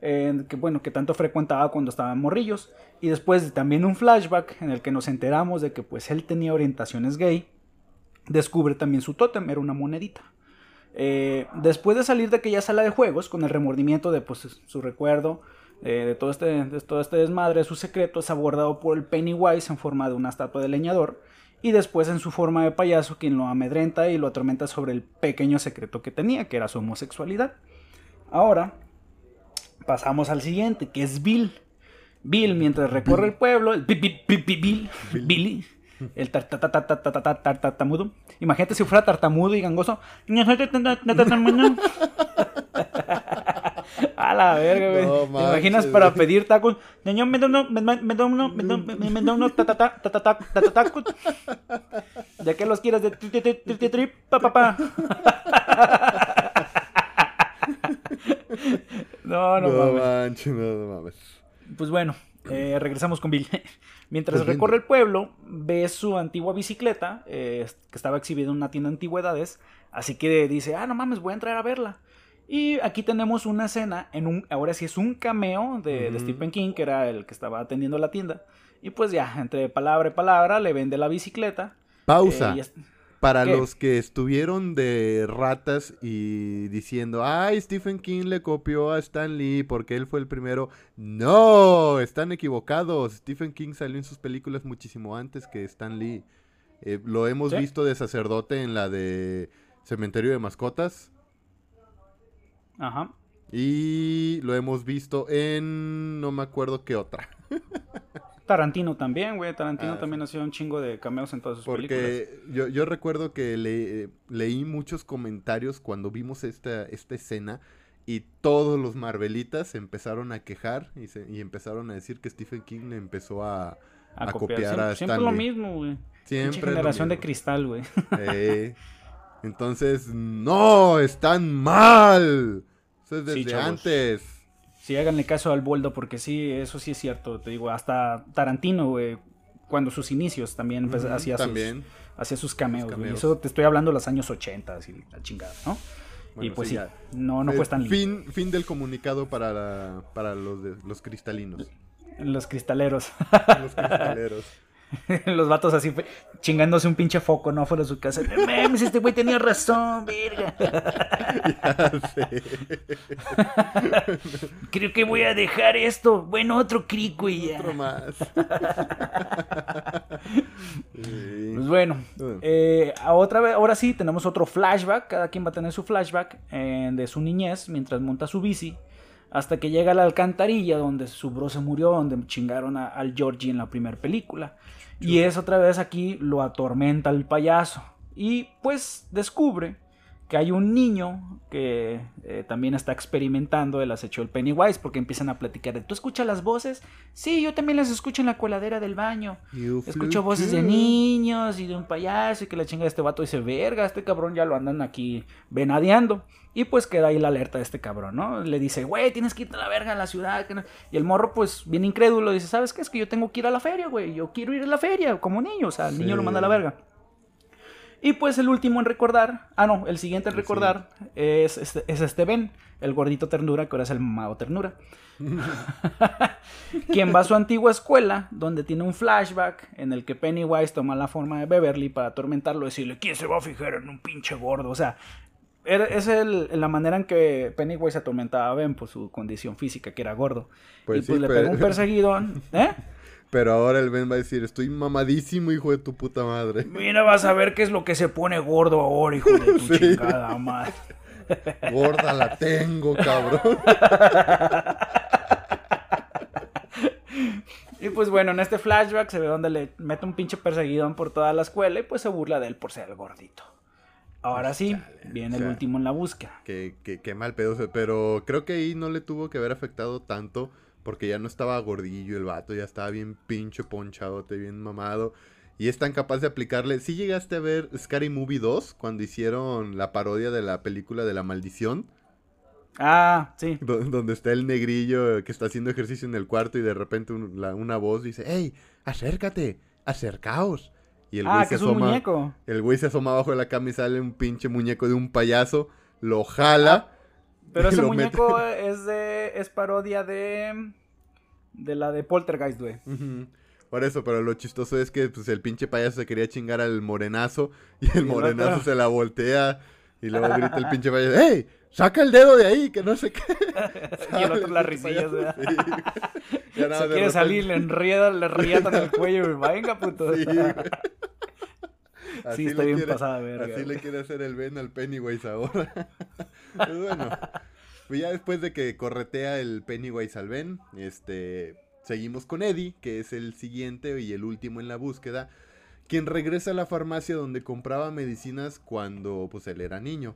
Eh, que bueno, que tanto frecuentaba cuando estaban morrillos. Y después también un flashback en el que nos enteramos de que pues él tenía orientaciones gay. Descubre también su tótem, era una monedita. Eh, después de salir de aquella sala de juegos, con el remordimiento de pues, su recuerdo, eh, de, todo este, de todo este desmadre, su secreto es abordado por el Pennywise en forma de una estatua de leñador y después en su forma de payaso quien lo amedrenta y lo atormenta sobre el pequeño secreto que tenía, que era su homosexualidad. Ahora pasamos al siguiente, que es Bill. Bill, mientras recorre el pueblo, el Bill, Billy, el tartamudo. Imagínate si fuera tartamudo y gangoso. A la verga, güey. No ¿Te imaginas para pedir tacos? Señor, me da uno, me, da uno, me da, uno tatata- tatata- tatatacos. ¿De qué los quieres? De tri, tri, tri, tri, tri, tri, pa, pa, pa. No, no, No mames. manches, no, no mames. Pues bueno, eh, regresamos con Bill. Mientras Corriendo. recorre el pueblo, ve su antigua bicicleta, eh, que estaba exhibida en una tienda de antigüedades, así que dice, ah, no mames, voy a entrar a verla. Y aquí tenemos una escena, en un, ahora sí es un cameo de. Stephen King, que era el que estaba atendiendo la tienda. Y pues ya, entre palabra y palabra, le vende la bicicleta. Pausa. Eh, es- Para ¿Qué? los que estuvieron de ratas y diciendo, ay, Stephen King le copió a Stan Lee porque él fue el primero. No, están equivocados. Stephen King salió en sus películas muchísimo antes que Stan Lee. Eh, lo hemos ¿Sí? visto de sacerdote en la de Cementerio de Mascotas. Ajá. Y lo hemos visto en... no me acuerdo qué otra. Tarantino también, güey. Tarantino Ah, también ha sido un chingo de cameos en todas sus películas. Porque yo, yo recuerdo que le- leí muchos comentarios cuando vimos esta, esta escena y todos los Marvelitas empezaron a quejar y, se- y empezaron a decir que Stephen King le empezó a, a copiar Siempre, a siempre Stan lo mismo, güey. Siempre lo generación de mismo. cristal, güey. Eh, entonces, no, están mal. Eso es desde antes. Sí, háganle caso al Boldo, porque sí, eso sí es cierto. Te digo, hasta Tarantino, güey, cuando sus inicios también pues, hacía, sus, hacía sus cameos. Sus güey. cameos. Eso te estoy hablando de los años 80 y la chingada, ¿no? y pues sí, sí, ya. no, no Eh, fue tan lindo. fin, fin del comunicado para, la- para los, de- los cristalinos. Los cristaleros. Los cristaleros. los vatos así chingándose un pinche foco, ¿no? Fuera de su casa. No mames, este güey tenía razón, verga. Ya sé. Creo que voy a dejar esto. Bueno, otro crico y ya. Otro más. Sí. Pues bueno, eh, otra vez, ahora sí tenemos otro flashback. Cada quien va a tener su flashback eh, de su niñez mientras monta su bici. Hasta que llega a la alcantarilla donde su bro se murió, donde chingaron a- al Georgie en la primera película. Y es otra vez aquí lo atormenta el payaso. Y pues descubre que hay un niño que eh, también está experimentando el acecho del Pennywise porque empiezan a platicar de, ¿tú escuchas las voces? Sí, yo también las escucho en la coladera del baño. You Escucho voces de niños y de un payaso y que la chinga de este vato dice, verga, este cabrón ya lo andan aquí venadeando. Y pues queda ahí la alerta de este cabrón, ¿no? Le dice, güey, tienes que irte a la verga a la ciudad. que no-". Y el morro, pues, bien incrédulo, dice, ¿sabes qué? Es que yo tengo que ir a la feria, güey. Yo quiero ir a la feria como niño. O sea, el niño lo manda a la verga. Y pues el último en recordar, ah no, el siguiente en recordar es, este, es este Ben, el gordito ternura, que ahora es el mamado ternura. quien va a su antigua escuela, donde tiene un flashback en el que Pennywise toma la forma de Beverly para atormentarlo y decirle, ¿quién se va a fijar en un pinche gordo? O sea, era- es el- la manera en que Pennywise atormentaba a Ben por su condición física, que era gordo. Pues y sí, pues le pero- pegó un perseguidón, ¿eh? Pero ahora el Ben va a decir, estoy mamadísimo, hijo de tu puta madre. Mira, vas a ver qué es lo que se pone gordo ahora, hijo de tu Sí. chingada madre. Gorda la tengo, cabrón. Y pues bueno, en este flashback se ve donde le mete un pinche perseguidón por toda la escuela y pues se burla de él por ser el gordito. Ahora sí, viene o el último en la búsqueda. Qué, qué- qué mal pedo. Pero creo que ahí no le tuvo que haber afectado tanto. Porque ya no estaba gordillo el vato. Ya estaba bien pinche ponchadote, bien mamado. Y es tan capaz de aplicarle. Si llegaste a ver Scary Movie 2 cuando hicieron la parodia de la película de la maldición. Ah, sí. do- Donde está el negrillo que está haciendo ejercicio en el cuarto y de repente un- la- una voz dice, ¡Ey, acércate! ¡Acercaos! Y el güey Ah, se que es un asoma. muñeco. El güey se asoma abajo de la cama y sale un pinche muñeco de un payaso. Lo jala. Pero y ese muñeco es de. es parodia de. de la de Poltergeist, güey. Por eso, pero lo chistoso es que pues, el pinche payaso se quería chingar al morenazo y el morenazo se la voltea y luego grita el pinche payaso, ¡Ey! ¡Saca el dedo de ahí! Que no sé qué. y el otro las risillas, ¿verdad? sí. Ya nada, Se quiere repente- salir, le enrieda, le riatan el cuello y venga, puto. Sí, está bien quiere- pasada verga, Así le quiere hacer el Ben al Pennywise ahora. pues bueno. Pues ya después de que corretea el Pennywise al Ben, este, seguimos con Eddie, que es el siguiente y el último en la búsqueda, quien regresa a la farmacia donde compraba medicinas cuando pues él era niño.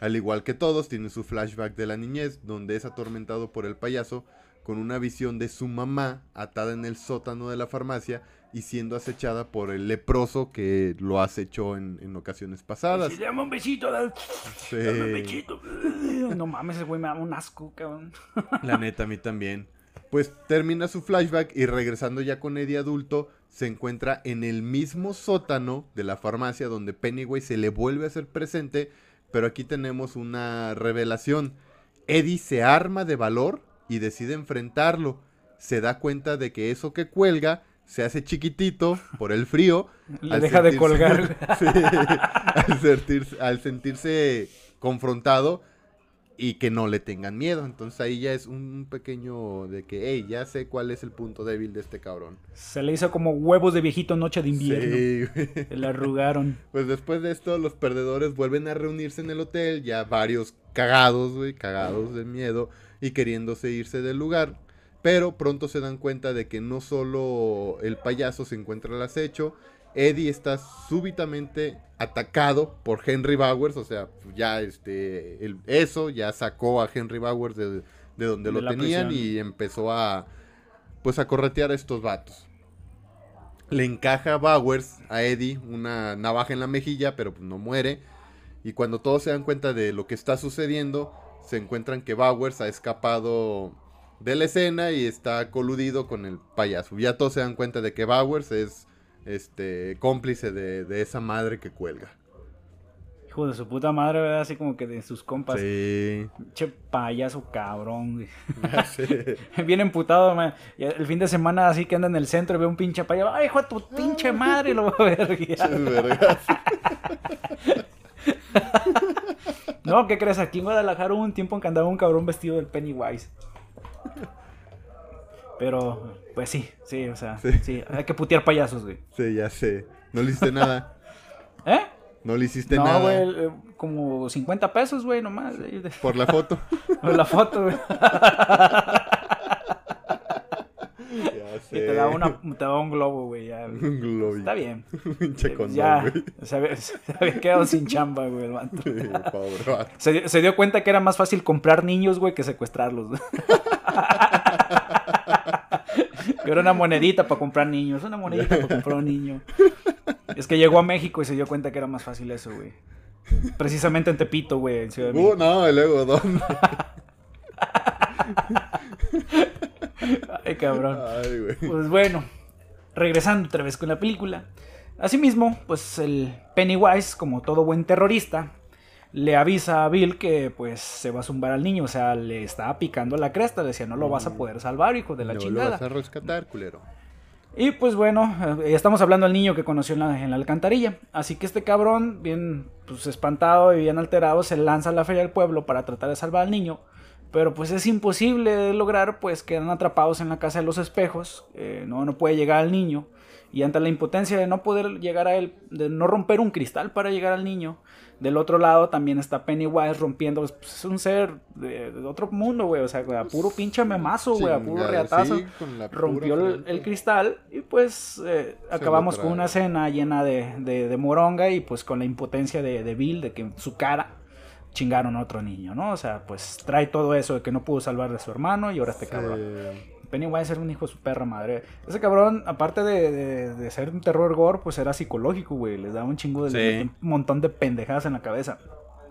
Al igual que todos, tiene su flashback de la niñez, donde es atormentado por el payaso con una visión de su mamá atada en el sótano de la farmacia y siendo acechada por el leproso que lo acechó en, en ocasiones pasadas. Se llama un besito, dale. Sí. Dame un besito. No mames, ese güey me da un asco, cabrón. La neta, a mí también. Pues termina su flashback y regresando ya con Eddie adulto, se encuentra en el mismo sótano de la farmacia donde Pennywise se le vuelve a hacer presente, pero aquí tenemos una revelación. Eddie se arma de valor y decide enfrentarlo. Se da cuenta de que eso que cuelga se hace chiquitito por el frío. Le deja de colgar. Sí, al, sentirse, al sentirse confrontado y que no le tengan miedo. Entonces ahí ya es un pequeño de que, hey, ya sé cuál es el punto débil de este cabrón. Se le hizo como huevos de viejito noche de invierno. Sí, güey. Se le arrugaron. Pues después de esto, los perdedores vuelven a reunirse en el hotel, ya varios cagados, güey, cagados de miedo y queriéndose irse del lugar. Pero pronto se dan cuenta de que no solo el payaso se encuentra al acecho, Eddie está súbitamente atacado por Henry Bowers, o sea, ya este, el- eso ya sacó a Henry Bowers de, de donde De lo tenían prisión. y empezó a, pues a corretear a estos vatos. Le encaja a Bowers, a Eddie, una navaja en la mejilla, pero pues no muere. Y cuando todos se dan cuenta de lo que está sucediendo, se encuentran que Bowers ha escapado de la escena y está coludido con el payaso. Ya todos se dan cuenta de que Bowers es este cómplice de, de esa madre que cuelga. Hijo de su puta madre, ¿verdad? Así como que de sus compas. Sí. Che payaso cabrón, güey. Bien emputado, man. Y el fin de semana así que anda en el centro y ve un pinche payaso. ¡Ay, hijo de tu pinche madre! Y lo va a ver. No, ¿qué crees? Aquí en Guadalajara hubo un tiempo en que andaba un cabrón vestido del Pennywise. Pero, pues sí, sí, o sea, Sí. sí, hay que putear payasos, güey. Sí, ya sé. No le hiciste nada. ¿Eh? No le hiciste No, nada. güey, eh, como 50 pesos, güey, nomás. Por la foto. La foto, güey. ya Y sé. te da, una, te da un globo, güey. ya. Un globo. Está bien. Pinche condón, ya, güey. se había, se había quedado sin chamba, güey, el vato. Sí, Pobre vato. Se, dio- se dio cuenta que era más fácil comprar niños, güey, que secuestrarlos. Que era una monedita para comprar niños, una monedita para comprar un niño. Es que llegó a México y se dio cuenta que era más fácil eso, güey. Precisamente en Tepito, güey, en Ciudad de Uh, no, y luego, ¿dónde? Ay, cabrón. Ay, güey. Pues bueno, regresando otra vez con la película. Asimismo, pues el Pennywise, como todo buen terrorista, le avisa a Bill que pues se va a zumbar al niño, o sea, le estaba picando la cresta, le decía, no lo vas a poder salvar, hijo de la no lo chingada. vas a rescatar, culero. Y pues bueno, eh, estamos hablando del niño que conoció en la, en la alcantarilla. Así que este cabrón, bien pues, espantado y bien alterado, se lanza a la feria del pueblo para tratar de salvar al niño. Pero pues es imposible de lograr, pues quedan atrapados en la casa de los espejos. eh, no, no puede llegar al niño. Y ante la impotencia de no poder llegar a él, de no romper un cristal para llegar al niño, del otro lado también está Pennywise rompiendo. pues, es un ser de, de otro mundo, güey. O sea, a puro pinche memazo, güey, a puro reatazo sí, rompió el, cristal y pues eh, acabamos con una cena llena de, de- de moronga y pues con la impotencia de, de Bill de que en su cara chingaron a otro niño, ¿no? O sea, pues trae todo eso de que no pudo salvar a su hermano y ahora este cabrón. Pennywise era un hijo de su perra madre. Ese cabrón, aparte de, de- de ser un terror gore, pues era psicológico, güey. Les daba un chingo de Sí. un montón de pendejadas en la cabeza.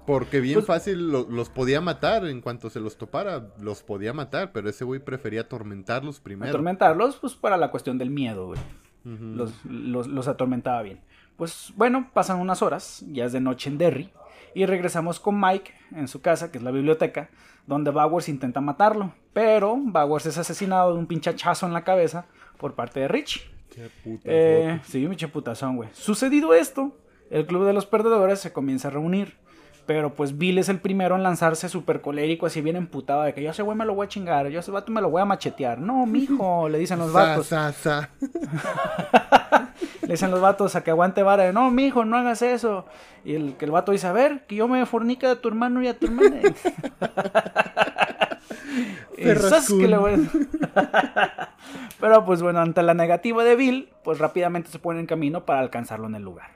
porque bien Pues- fácil lo- los podía matar en cuanto se los topara. Los podía matar, pero ese güey prefería atormentarlos primero. Atormentarlos, pues para la cuestión del miedo, güey. Los, los atormentaba bien. Pues bueno, pasan unas horas, ya es de noche en Derry, y regresamos con Mike en su casa, que es la biblioteca, donde Bowers intenta matarlo, pero Bowers es asesinado de un pinchachazo en la cabeza por parte de Rich. Qué puta Eh, sí, mi putazón, güey. Sucedido esto, el club de los perdedores se comienza a reunir. Pero pues Bill es el primero en lanzarse súper colérico, así bien emputado, de que yo a ese güey me lo voy a chingar, yo a ese vato me lo voy a machetear. No, mijo, le dicen los Sa, vatos. sa, sa. Le dicen los vatos a que aguante vara de, no, mijo, no hagas eso. Y el, que el vato dice, a ver, que yo me fornica a tu hermano y a tu hermana. y Perrascún. ¡zas! que le voy a- Pero pues bueno, ante la negativa de Bill, pues rápidamente se ponen en camino para alcanzarlo en el lugar.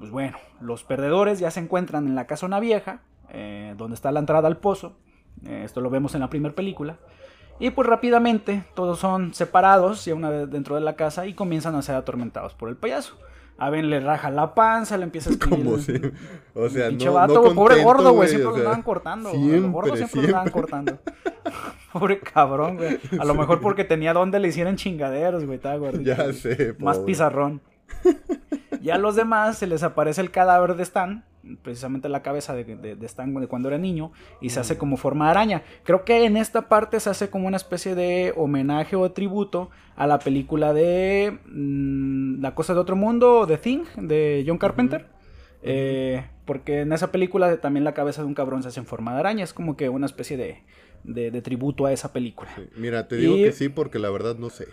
Pues bueno, los perdedores ya se encuentran en la casona vieja, eh, donde está la entrada al pozo. Eh, esto lo vemos en la primera película. Y pues rápidamente todos son separados, ya una vez dentro de la casa, y comienzan a ser atormentados por el payaso. A Ben le raja la panza, le empieza a escribir. Como el- si- O sea, pinche no, vato, no pobre gordo, güey, siempre o lo sea, andaban cortando. siempre, siempre, lo andaban cortando. pobre cabrón, güey. A lo mejor porque tenía donde le hicieran chingaderos, güey, estaba gordito. Ya sé, Más pobre. pizarrón. Ya a los demás se les aparece el cadáver de Stan, precisamente la cabeza de, de- de Stan de cuando era niño, y se hace como forma de araña. Creo que en esta parte se hace como una especie de homenaje o tributo a la película de mm, La cosa de otro mundo, The Thing, de John Carpenter. Eh, porque en esa película también la cabeza de un cabrón se hace en forma de araña. Es como que una especie de, de- de tributo a esa película. Sí, Mira, te digo Y- que sí porque la verdad no sé.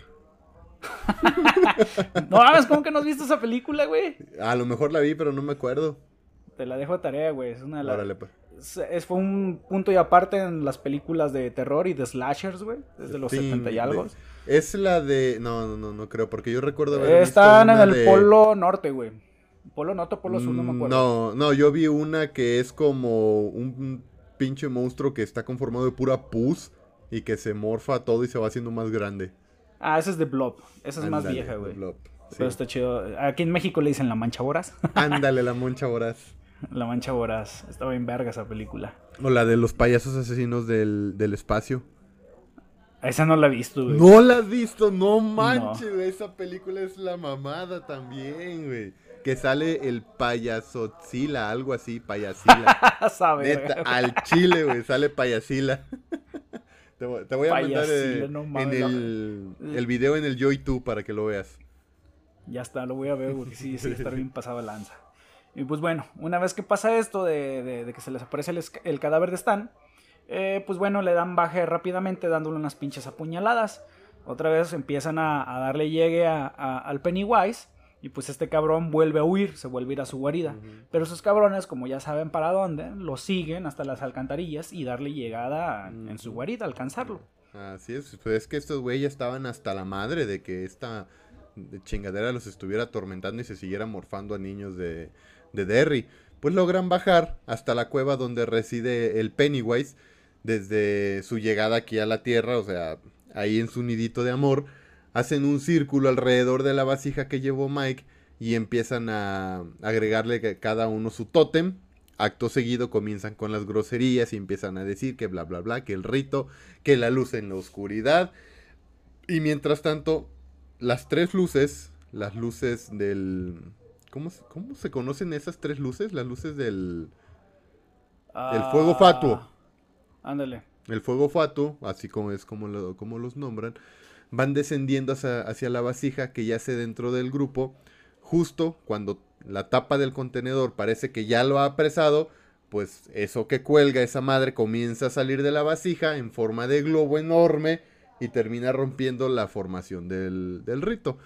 No mames, ¿cómo que no has visto esa película, güey? A lo mejor la vi, pero no me acuerdo. Te la dejo de tarea, güey. Es una de las. Pues. Es, es- fue un punto y aparte en las películas de terror y de slashers, güey. Desde los Sí, 70 y algo. de- Es la de. No, no, no, no creo, porque yo recuerdo haber Están visto en una el de- polo norte, güey. Polo norte o polo sur, no me acuerdo. No, no, yo vi una que es como un pinche monstruo que está conformado de pura pus y que se morfa todo y se va haciendo más grande. Ah, esa es de Blob. Esa es más vieja, güey. Blob, sí. Pero está chido. Aquí en México le dicen La Mancha Voraz. Ándale, la moncha voraz. la Mancha Voraz. Estaba en verga esa película. O la de los payasos asesinos del, del espacio. Esa no la he visto, güey. No la has visto, no manches, güey, Esa película es la mamada también, güey. Que sale el payasotzila, algo así, payasila. Neta, al chile, güey, sale payasila. Te voy, te voy a mandar eh, no en el, el video en el Yo y tú para que lo veas. Ya está, lo voy a ver porque sí, sí, está bien pasado lanza. Y pues bueno, una vez que pasa esto de, de- de que se les aparece el, el cadáver de Stan, eh, pues bueno, le dan baje rápidamente dándole unas pinches apuñaladas. Otra vez empiezan a, a darle llegue a- a- al Pennywise. Y pues este cabrón vuelve a huir, se vuelve a ir a su guarida. Pero esos cabrones, como ya saben para dónde, lo siguen hasta las alcantarillas y darle llegada en su guarida, alcanzarlo. Así es, pues es que estos güeyes estaban hasta la madre de que esta chingadera los estuviera atormentando y se siguiera morfando a niños de, de Derry. Pues logran bajar hasta la cueva donde reside el Pennywise desde su llegada aquí a la Tierra, o sea, ahí en su nidito de amor, hacen un círculo alrededor de la vasija que llevó Mike y empiezan a agregarle cada uno su tótem. Acto seguido comienzan con las groserías y empiezan a decir que bla bla bla, que el rito, que la luz en la oscuridad. Y mientras tanto, las tres luces, las luces del... ¿Cómo, se- cómo se conocen esas tres luces? Las luces del... El fuego fatuo. Ah, Ándale. El fuego fatuo, así como es como, lo- como los nombran, van descendiendo hacia, la vasija que yace dentro del grupo. Justo cuando la tapa del contenedor parece que ya lo ha apresado, pues eso que cuelga esa madre comienza a salir de la vasija en forma de globo enorme y termina rompiendo la formación del, del rito.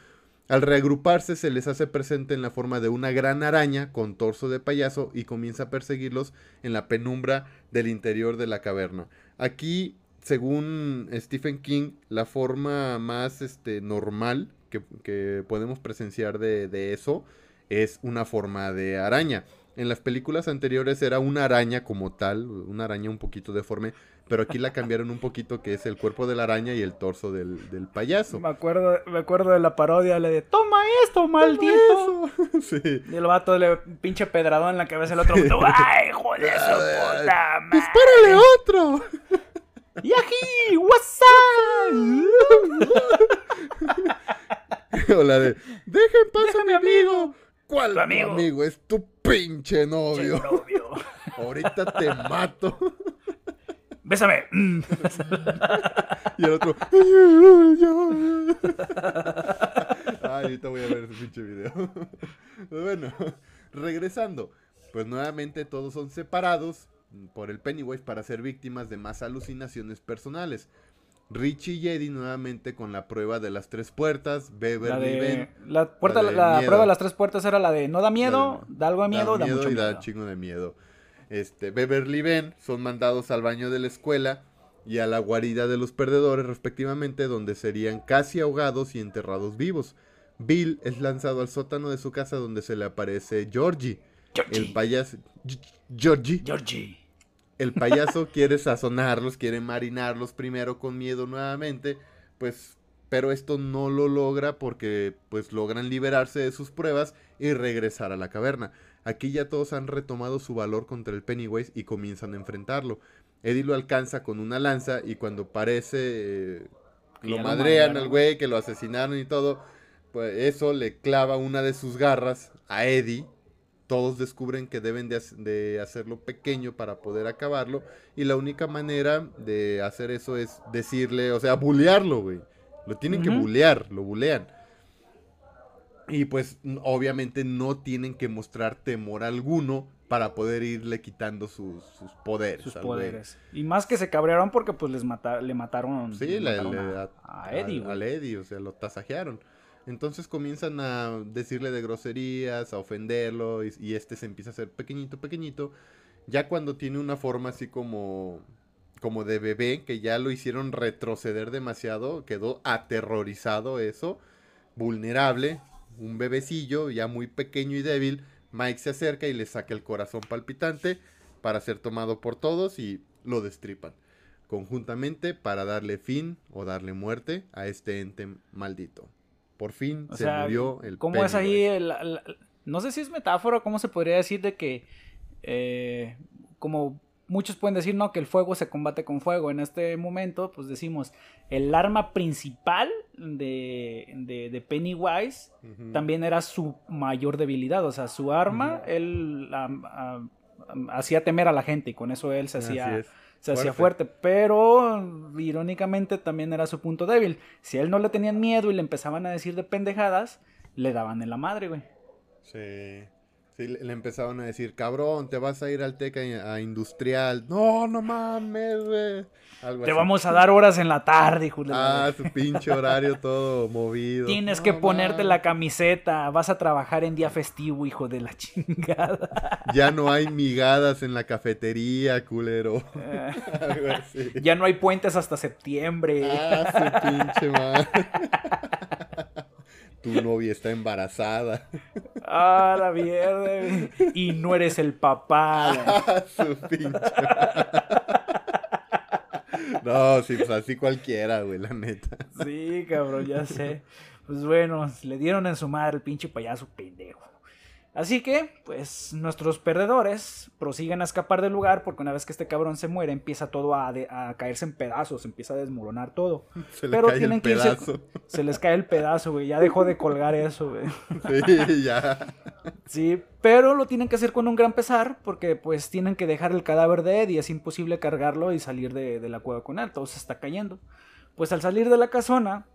Al reagruparse se les hace presente en la forma de una gran araña con torso de payaso y comienza a perseguirlos en la penumbra del interior de la caverna. Aquí, según Stephen King, la forma más este, normal que, que podemos presenciar de, de eso es una forma de araña. En las películas anteriores era una araña como tal, una araña un poquito deforme, pero aquí la cambiaron un poquito que es el cuerpo de la araña y el torso del, del payaso. Me acuerdo, me acuerdo de la parodia, le de ¡Toma esto, maldito! sí. Y el vato le pinche pedradón en la cabeza al otro. ¡Ay, hijo de su puta madre! ¡Dispárale otro! ¡Yaji! ¡What's up? o la de ¡Dejen paso a mi amigo! ¿Cuál Tu amigo. amigo? Es tu pinche novio. Novio. Ahorita te mato. Bésame. Mm. Y el otro. Ay, ahorita voy a ver ese pinche video. Bueno, regresando. Pues nuevamente todos son separados por el Pennywise para ser víctimas de más alucinaciones personales. Richie y Eddie nuevamente con la prueba de las tres puertas. La Beverly de. Ben. La, puerta, la la, de miedo. prueba de las tres puertas era la de no da miedo, La de- da algo de miedo, da, da mucho y miedo. da chingo de miedo. Este, Beverly y Ben son mandados al baño de la escuela y a la guarida de los perdedores respectivamente, donde serían casi ahogados y enterrados vivos. Bill es lanzado al sótano de su casa donde se le aparece Georgie, Georgie. el payaso G- Georgie, Georgie. El payaso quiere sazonarlos, quiere marinarlos primero con miedo nuevamente, pues pero esto no lo logra porque pues logran liberarse de sus pruebas y regresar a la caverna. Aquí ya todos han retomado su valor contra el Pennywise y comienzan a enfrentarlo. Eddie lo alcanza con una lanza y cuando parece eh, lo madrean al güey, que lo asesinaron y todo, pues eso le clava una de sus garras a Eddie. Todos descubren que deben de, hacerlo pequeño para poder acabarlo. Y la única manera de hacer eso es decirle, o sea, bullearlo, güey. Lo tienen que bulear, lo bulean. Y pues obviamente no tienen que mostrar temor alguno para poder irle quitando sus, poderes. Sus poderes. Y más que se cabrearon porque pues les le mataron, sí, a, Eddie. Al Eddie, o sea, lo tasajearon. Entonces comienzan a decirle de groserías, a ofenderlo y, este se empieza a hacer pequeñito, pequeñito. Ya cuando tiene una forma así como como de bebé, que ya lo hicieron retroceder demasiado, quedó aterrorizado eso, vulnerable, un bebecillo ya muy pequeño y débil, Mike se acerca y le saca el corazón palpitante para ser tomado por todos y lo destripan conjuntamente para darle fin o darle muerte a este ente maldito. Por fin se murió el ¿Cómo es ahí? no sé si es metáfora, ¿cómo se podría decir de que eh, como muchos pueden decir, no, que el fuego se combate con fuego. En este momento, pues decimos, el arma principal de, Pennywise también era su mayor debilidad. O sea, su arma, él hacía temer a la gente y con eso él se hacía... Se hacía fuerte, pero irónicamente también era su punto débil. Si a él no le tenían miedo y le empezaban a decir de pendejadas, le daban en la madre, güey. Sí. Sí, le empezaron a decir, cabrón, te vas a ir al Teca a Industrial. No, no mames, güey. te vamos a dar horas en la tarde, hijo Ah, su pinche horario todo movido. Tienes que ponerte la camiseta. Vas a trabajar en día festivo, hijo de la chingada. Ya no hay migadas en la cafetería, culero. Ya no hay puentes hasta septiembre. Ah, su pinche madre tu novia está embarazada. Ah, la mierda. Y no eres el papá. Ah, su pinche. No, sí, pues así cualquiera, güey, la neta. Sí, cabrón, ya sé. Pues bueno, le dieron en su madre el pinche payaso pendejo. Así que, pues nuestros perdedores prosiguen a escapar del lugar porque una vez que este cabrón se muere empieza todo a, caerse en pedazos, empieza a desmoronar todo. Se Pero cae tienen el que pedazo. Se les cae el pedazo, güey. Ya dejó de colgar eso, güey. Sí, ya. Sí, pero lo tienen que hacer con un gran pesar porque pues tienen que dejar el cadáver de Eddie. Es imposible cargarlo y salir de, de la cueva con él. Todo se está cayendo. Pues al salir de la casona,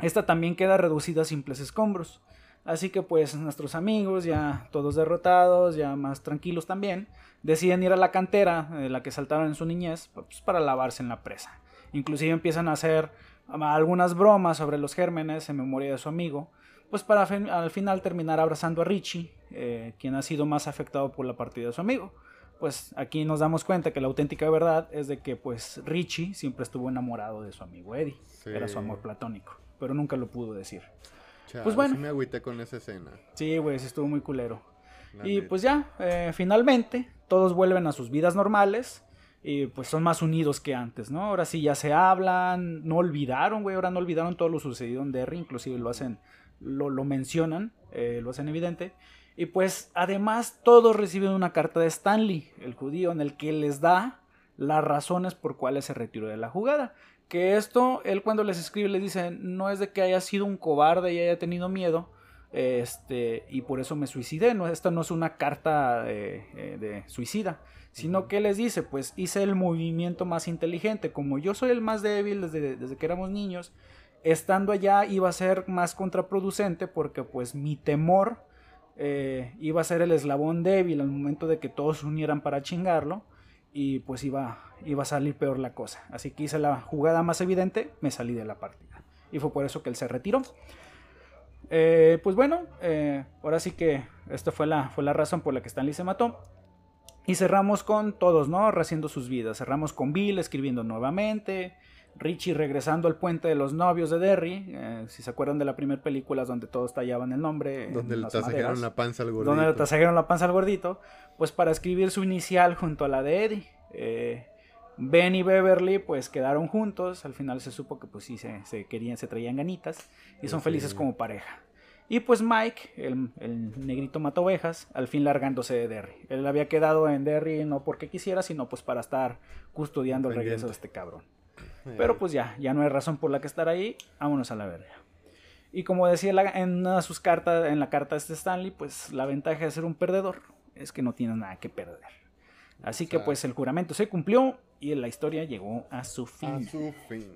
esta también queda reducida a simples escombros. Así que pues nuestros amigos, ya todos derrotados, ya más tranquilos también, deciden ir a la cantera de la que saltaron en su niñez pues, para lavarse en la presa. Inclusive empiezan a hacer algunas bromas sobre los gérmenes en memoria de su amigo, pues para al final terminar abrazando a Richie, eh, quien ha sido más afectado por la partida de su amigo. Pues aquí nos damos cuenta que la auténtica verdad es de que pues Richie siempre estuvo enamorado de su amigo Eddie, era su amor platónico, pero nunca lo pudo decir pues bueno. me agüité con esa escena. Sí, güey, sí estuvo muy culero. y pues ya, eh, finalmente, todos vuelven a sus vidas normales. Y pues son más unidos que antes, ¿no? Ahora sí ya se hablan, no olvidaron, güey, ahora no olvidaron todo lo sucedido en Derry, inclusive lo hacen, lo, lo mencionan, eh, lo hacen evidente. Y pues además todos reciben una carta de Stanley, el judío, en el que les da las razones por cuales se retiró de la jugada. Que esto, él cuando les escribe les dice, no es de que haya sido un cobarde y haya tenido miedo, este, y por eso me suicidé, no, esta no es una carta de, suicida, sino que les dice, pues hice el movimiento más inteligente, como yo soy el más débil desde, desde que éramos niños, estando allá iba a ser más contraproducente porque pues mi temor eh, iba a ser el eslabón débil al momento de que todos se unieran para chingarlo y pues iba, iba a salir peor la cosa. Así que hice la jugada más evidente, me salí de la partida. Y fue por eso que él se retiró. Eh, pues bueno, eh, ahora sí que esta fue la, fue la razón por la que Stanley se mató. Y cerramos con todos, ¿no? Rehaciendo sus vidas. Cerramos con Bill escribiendo nuevamente. Richie regresando al puente de los novios de Derry. Eh, si se acuerdan de la primera película donde todos tallaban el nombre. Donde le tasajeron la panza al gordito. Donde le tasajeron la panza al gordito. Pues para escribir su inicial junto a la de Eddie. Eh, ben y Beverly pues quedaron juntos, al final se supo que pues sí se, querían, se traían ganitas y son felices como pareja. Y pues Mike, el, el, negrito mata ovejas, al fin largándose de Derry. Él había quedado en Derry no porque quisiera, sino pues para estar custodiando el regreso de este cabrón. Pero pues ya, ya no hay razón por la que estar ahí, vámonos a la verga. Y como decía en una de sus cartas, en la carta de este Stanley, pues la ventaja de ser un perdedor es que no tienes nada que perder. Así que pues el juramento se cumplió y la historia llegó a su fin. A su fin.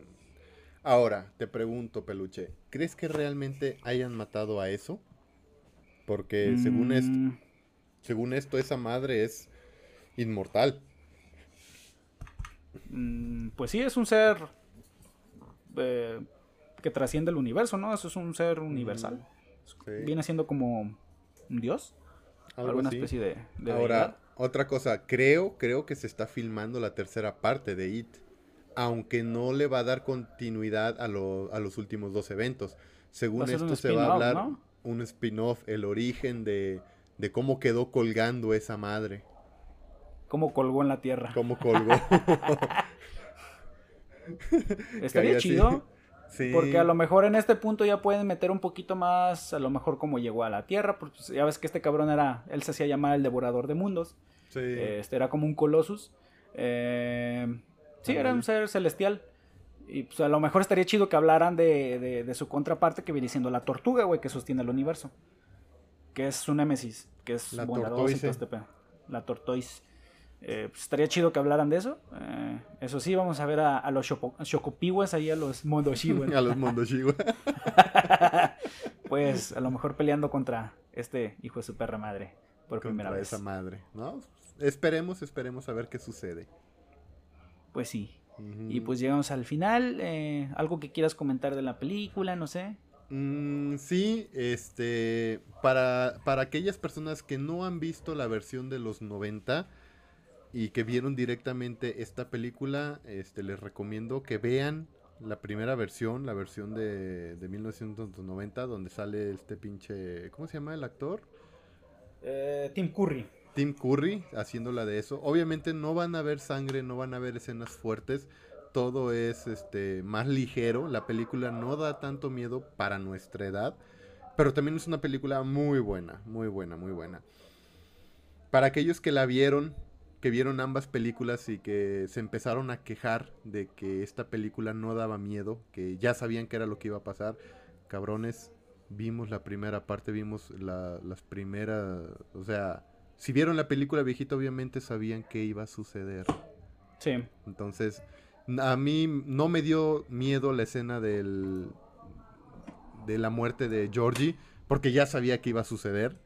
Ahora, te pregunto, Peluche, ¿crees que realmente hayan matado a eso? Porque según esto, mm. según esto, esa madre es inmortal. Mm, pues sí, es un ser eh, que trasciende el universo, ¿no? Eso es un ser universal. Viene siendo como un dios. alguna especie de, Ahora, otra cosa, creo, creo que se está filmando la tercera parte de It. Aunque no le va a dar continuidad a, los últimos dos eventos. Según esto se va a hablar un spin-off, el origen de, de cómo quedó colgando esa madre. Cómo colgó en la tierra. Cómo colgó. Estaría chido. Porque a lo mejor en este punto ya pueden meter un poquito más, a lo mejor como llegó a la Tierra, porque ya ves que este cabrón era, él se hacía llamar el devorador de mundos. Sí. Este era como un Colossus. Eh, sí, era un ser celestial. Y pues a lo mejor estaría chido que hablaran de, de, su contraparte que viene siendo la tortuga, güey, que sostiene el universo. Que es su némesis, que es la bondadosa este La tortoise. Eh, pues, estaría chido que hablaran de eso. Eh, eso sí, vamos a ver a, los Shokopiwas ahí, a los Mondoshiwa. a los Mondoshiwa. pues a lo mejor peleando contra este hijo de su perra madre por primera vez. esa madre, ¿no? Esperemos, esperemos a ver qué sucede. Pues sí. Y pues llegamos al final. Eh, ¿Algo que quieras comentar de la película? No sé. Mm, sí, este. Para, para aquellas personas que no han visto la versión de los 90 y que vieron directamente esta película, este, les recomiendo que vean la primera versión, la versión de, de 1990, donde sale este pinche... ¿Cómo se llama el actor? Eh, Tim Curry. Tim Curry haciéndola de eso. Obviamente no van a ver sangre, no van a ver escenas fuertes. Todo es este más ligero. La película no da tanto miedo para nuestra edad. Pero también es una película muy buena, muy buena, muy buena. Para aquellos que la vieron, que vieron ambas películas y que se empezaron a quejar de que esta película no daba miedo, que ya sabían que era lo que iba a pasar. Cabrones, vimos la primera parte, vimos las primeras, o sea, si vieron la película viejita obviamente sabían que iba a suceder. Sí. Entonces, a mí no me dio miedo la escena del de la muerte de Georgie, porque ya sabía que iba a suceder.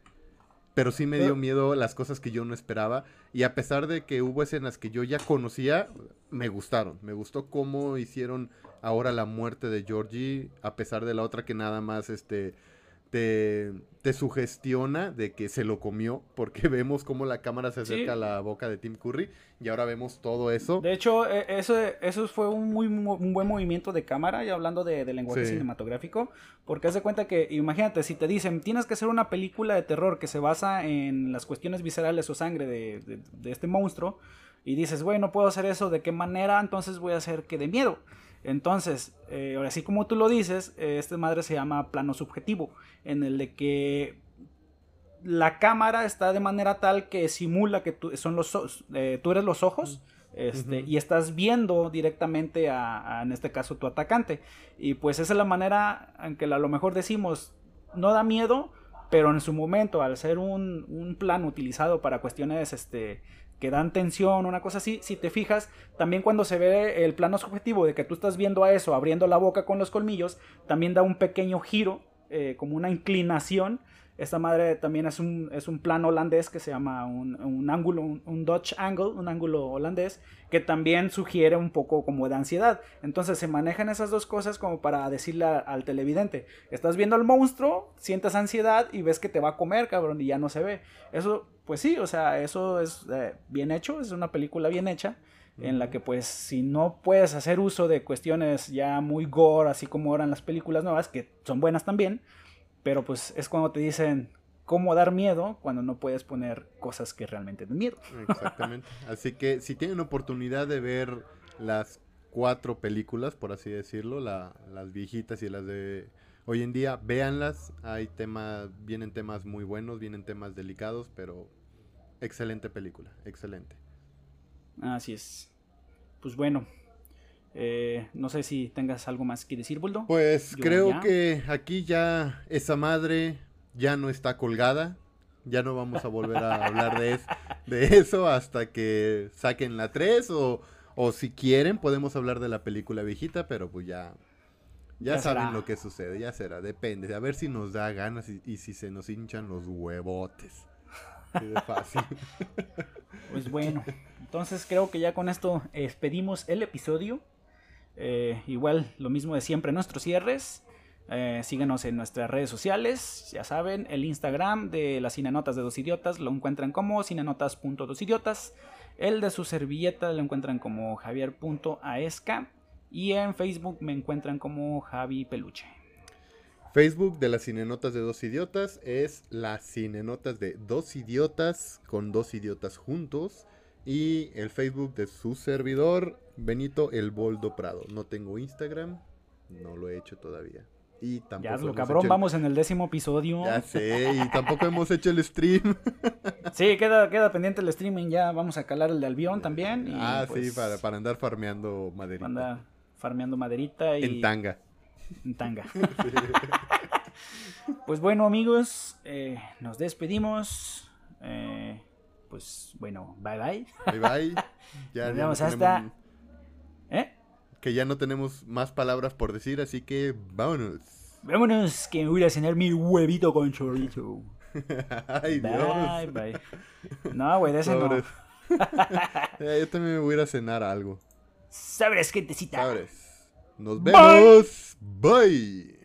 Pero sí me dio miedo las cosas que yo no esperaba. Y a pesar de que hubo escenas que yo ya conocía, me gustaron. Me gustó cómo hicieron ahora la muerte de Georgie, a pesar de la otra que nada más este te, te sugestiona de que se lo comió, porque vemos cómo la cámara se acerca a la boca de Tim Curry y ahora vemos todo eso. De hecho, e, eso, eso fue un muy un buen movimiento de cámara, ya hablando de, lenguaje cinematográfico, porque haz de cuenta que, imagínate, si te dicen, tienes que hacer una película de terror que se basa en las cuestiones viscerales o sangre de, de este monstruo, y dices, güey, no puedo hacer eso, ¿de qué manera? Entonces voy a hacer que de miedo. Entonces, eh, ahora sí como tú lo dices, eh, este madre se llama plano subjetivo, en el de que la cámara está de manera tal que simula que tú, son los, eh, tú eres los ojos. Este, Y estás viendo directamente a, en este caso, tu atacante. Y pues esa es la manera en que a lo mejor decimos, no da miedo, pero en su momento, al ser un, un plano utilizado para cuestiones este, que dan tensión, una cosa así. Si te fijas, también cuando se ve el plano subjetivo de que tú estás viendo a eso, abriendo la boca con los colmillos, también da un pequeño giro, eh, como una inclinación esta madre también es un, es un plano holandés que se llama un, ángulo, un, Dutch angle, un ángulo holandés, que también sugiere un poco como de ansiedad. Entonces se manejan esas dos cosas como para decirle al televidente, estás viendo al monstruo, sientes ansiedad y ves que te va a comer, cabrón, y ya no se ve. Eso, pues sí, o sea, eso es eh, bien hecho, es una película bien hecha en la que pues si no puedes hacer uso de cuestiones ya muy gore, así como eran las películas nuevas, que son buenas también, pero pues es cuando te dicen, cómo dar miedo cuando no puedes poner cosas que realmente den miedo. Exactamente. Así que si tienen oportunidad de ver las cuatro películas, por así decirlo, la- las viejitas y las de hoy en día, véanlas. Hay temas, vienen temas muy buenos, vienen temas delicados, pero excelente película, excelente. Así es. Pues bueno, eh, no sé si tengas algo más que decir, Buldo. Pues Yo creo ya. que aquí ya esa madre ya no está colgada. Ya no vamos a volver a hablar de, es- de eso hasta que saquen la 3 o, o si quieren podemos hablar de la película viejita, pero pues ya ya, Ya saben será. lo que sucede, ya será, depende, a ver si nos da ganas y, y si se nos hinchan los huevotes. Así de fácil. Pues bueno, entonces creo que ya con esto expedimos el episodio. Eh, igual lo mismo de siempre, nuestros cierres. Eh, síganos en nuestras redes sociales. Ya saben, el Instagram de las Cinenotas de Dos Idiotas lo encuentran como cinenotas.dosidiotas. El de su servilleta lo encuentran como javier.aesca. Y en Facebook me encuentran como Javi Peluche. Facebook de las Cinenotas de Dos Idiotas es las Cinenotas de Dos Idiotas con dos idiotas juntos. Y el Facebook de su servidor, Benito El Boldo Prado. No tengo Instagram, no lo he hecho todavía. Y tampoco Ya lo cabrón, el- vamos en el décimo episodio. Ya sé, y tampoco hemos hecho el stream. Sí, queda, queda pendiente el streaming. Ya vamos a calar el de Albión también. y, ah, sí, pues, para, para andar farmeando maderita. Anda farmeando maderita y En tanga. en tanga. pues bueno, amigos, eh, nos despedimos. Eh, pues bueno, bye bye. Bye bye. Ya, Nos ya no vemos hasta- tenemos- ¿Eh? que ya no tenemos más palabras por decir, así que vámonos. Vámonos, que me voy a cenar mi huevito con chorizo. Ay, Bye, Dios. bye. No, güey, de ese no. Ya, yo también me voy a ir a cenar algo. Sabres, gentecita. Sabres. Nos vemos. Bye.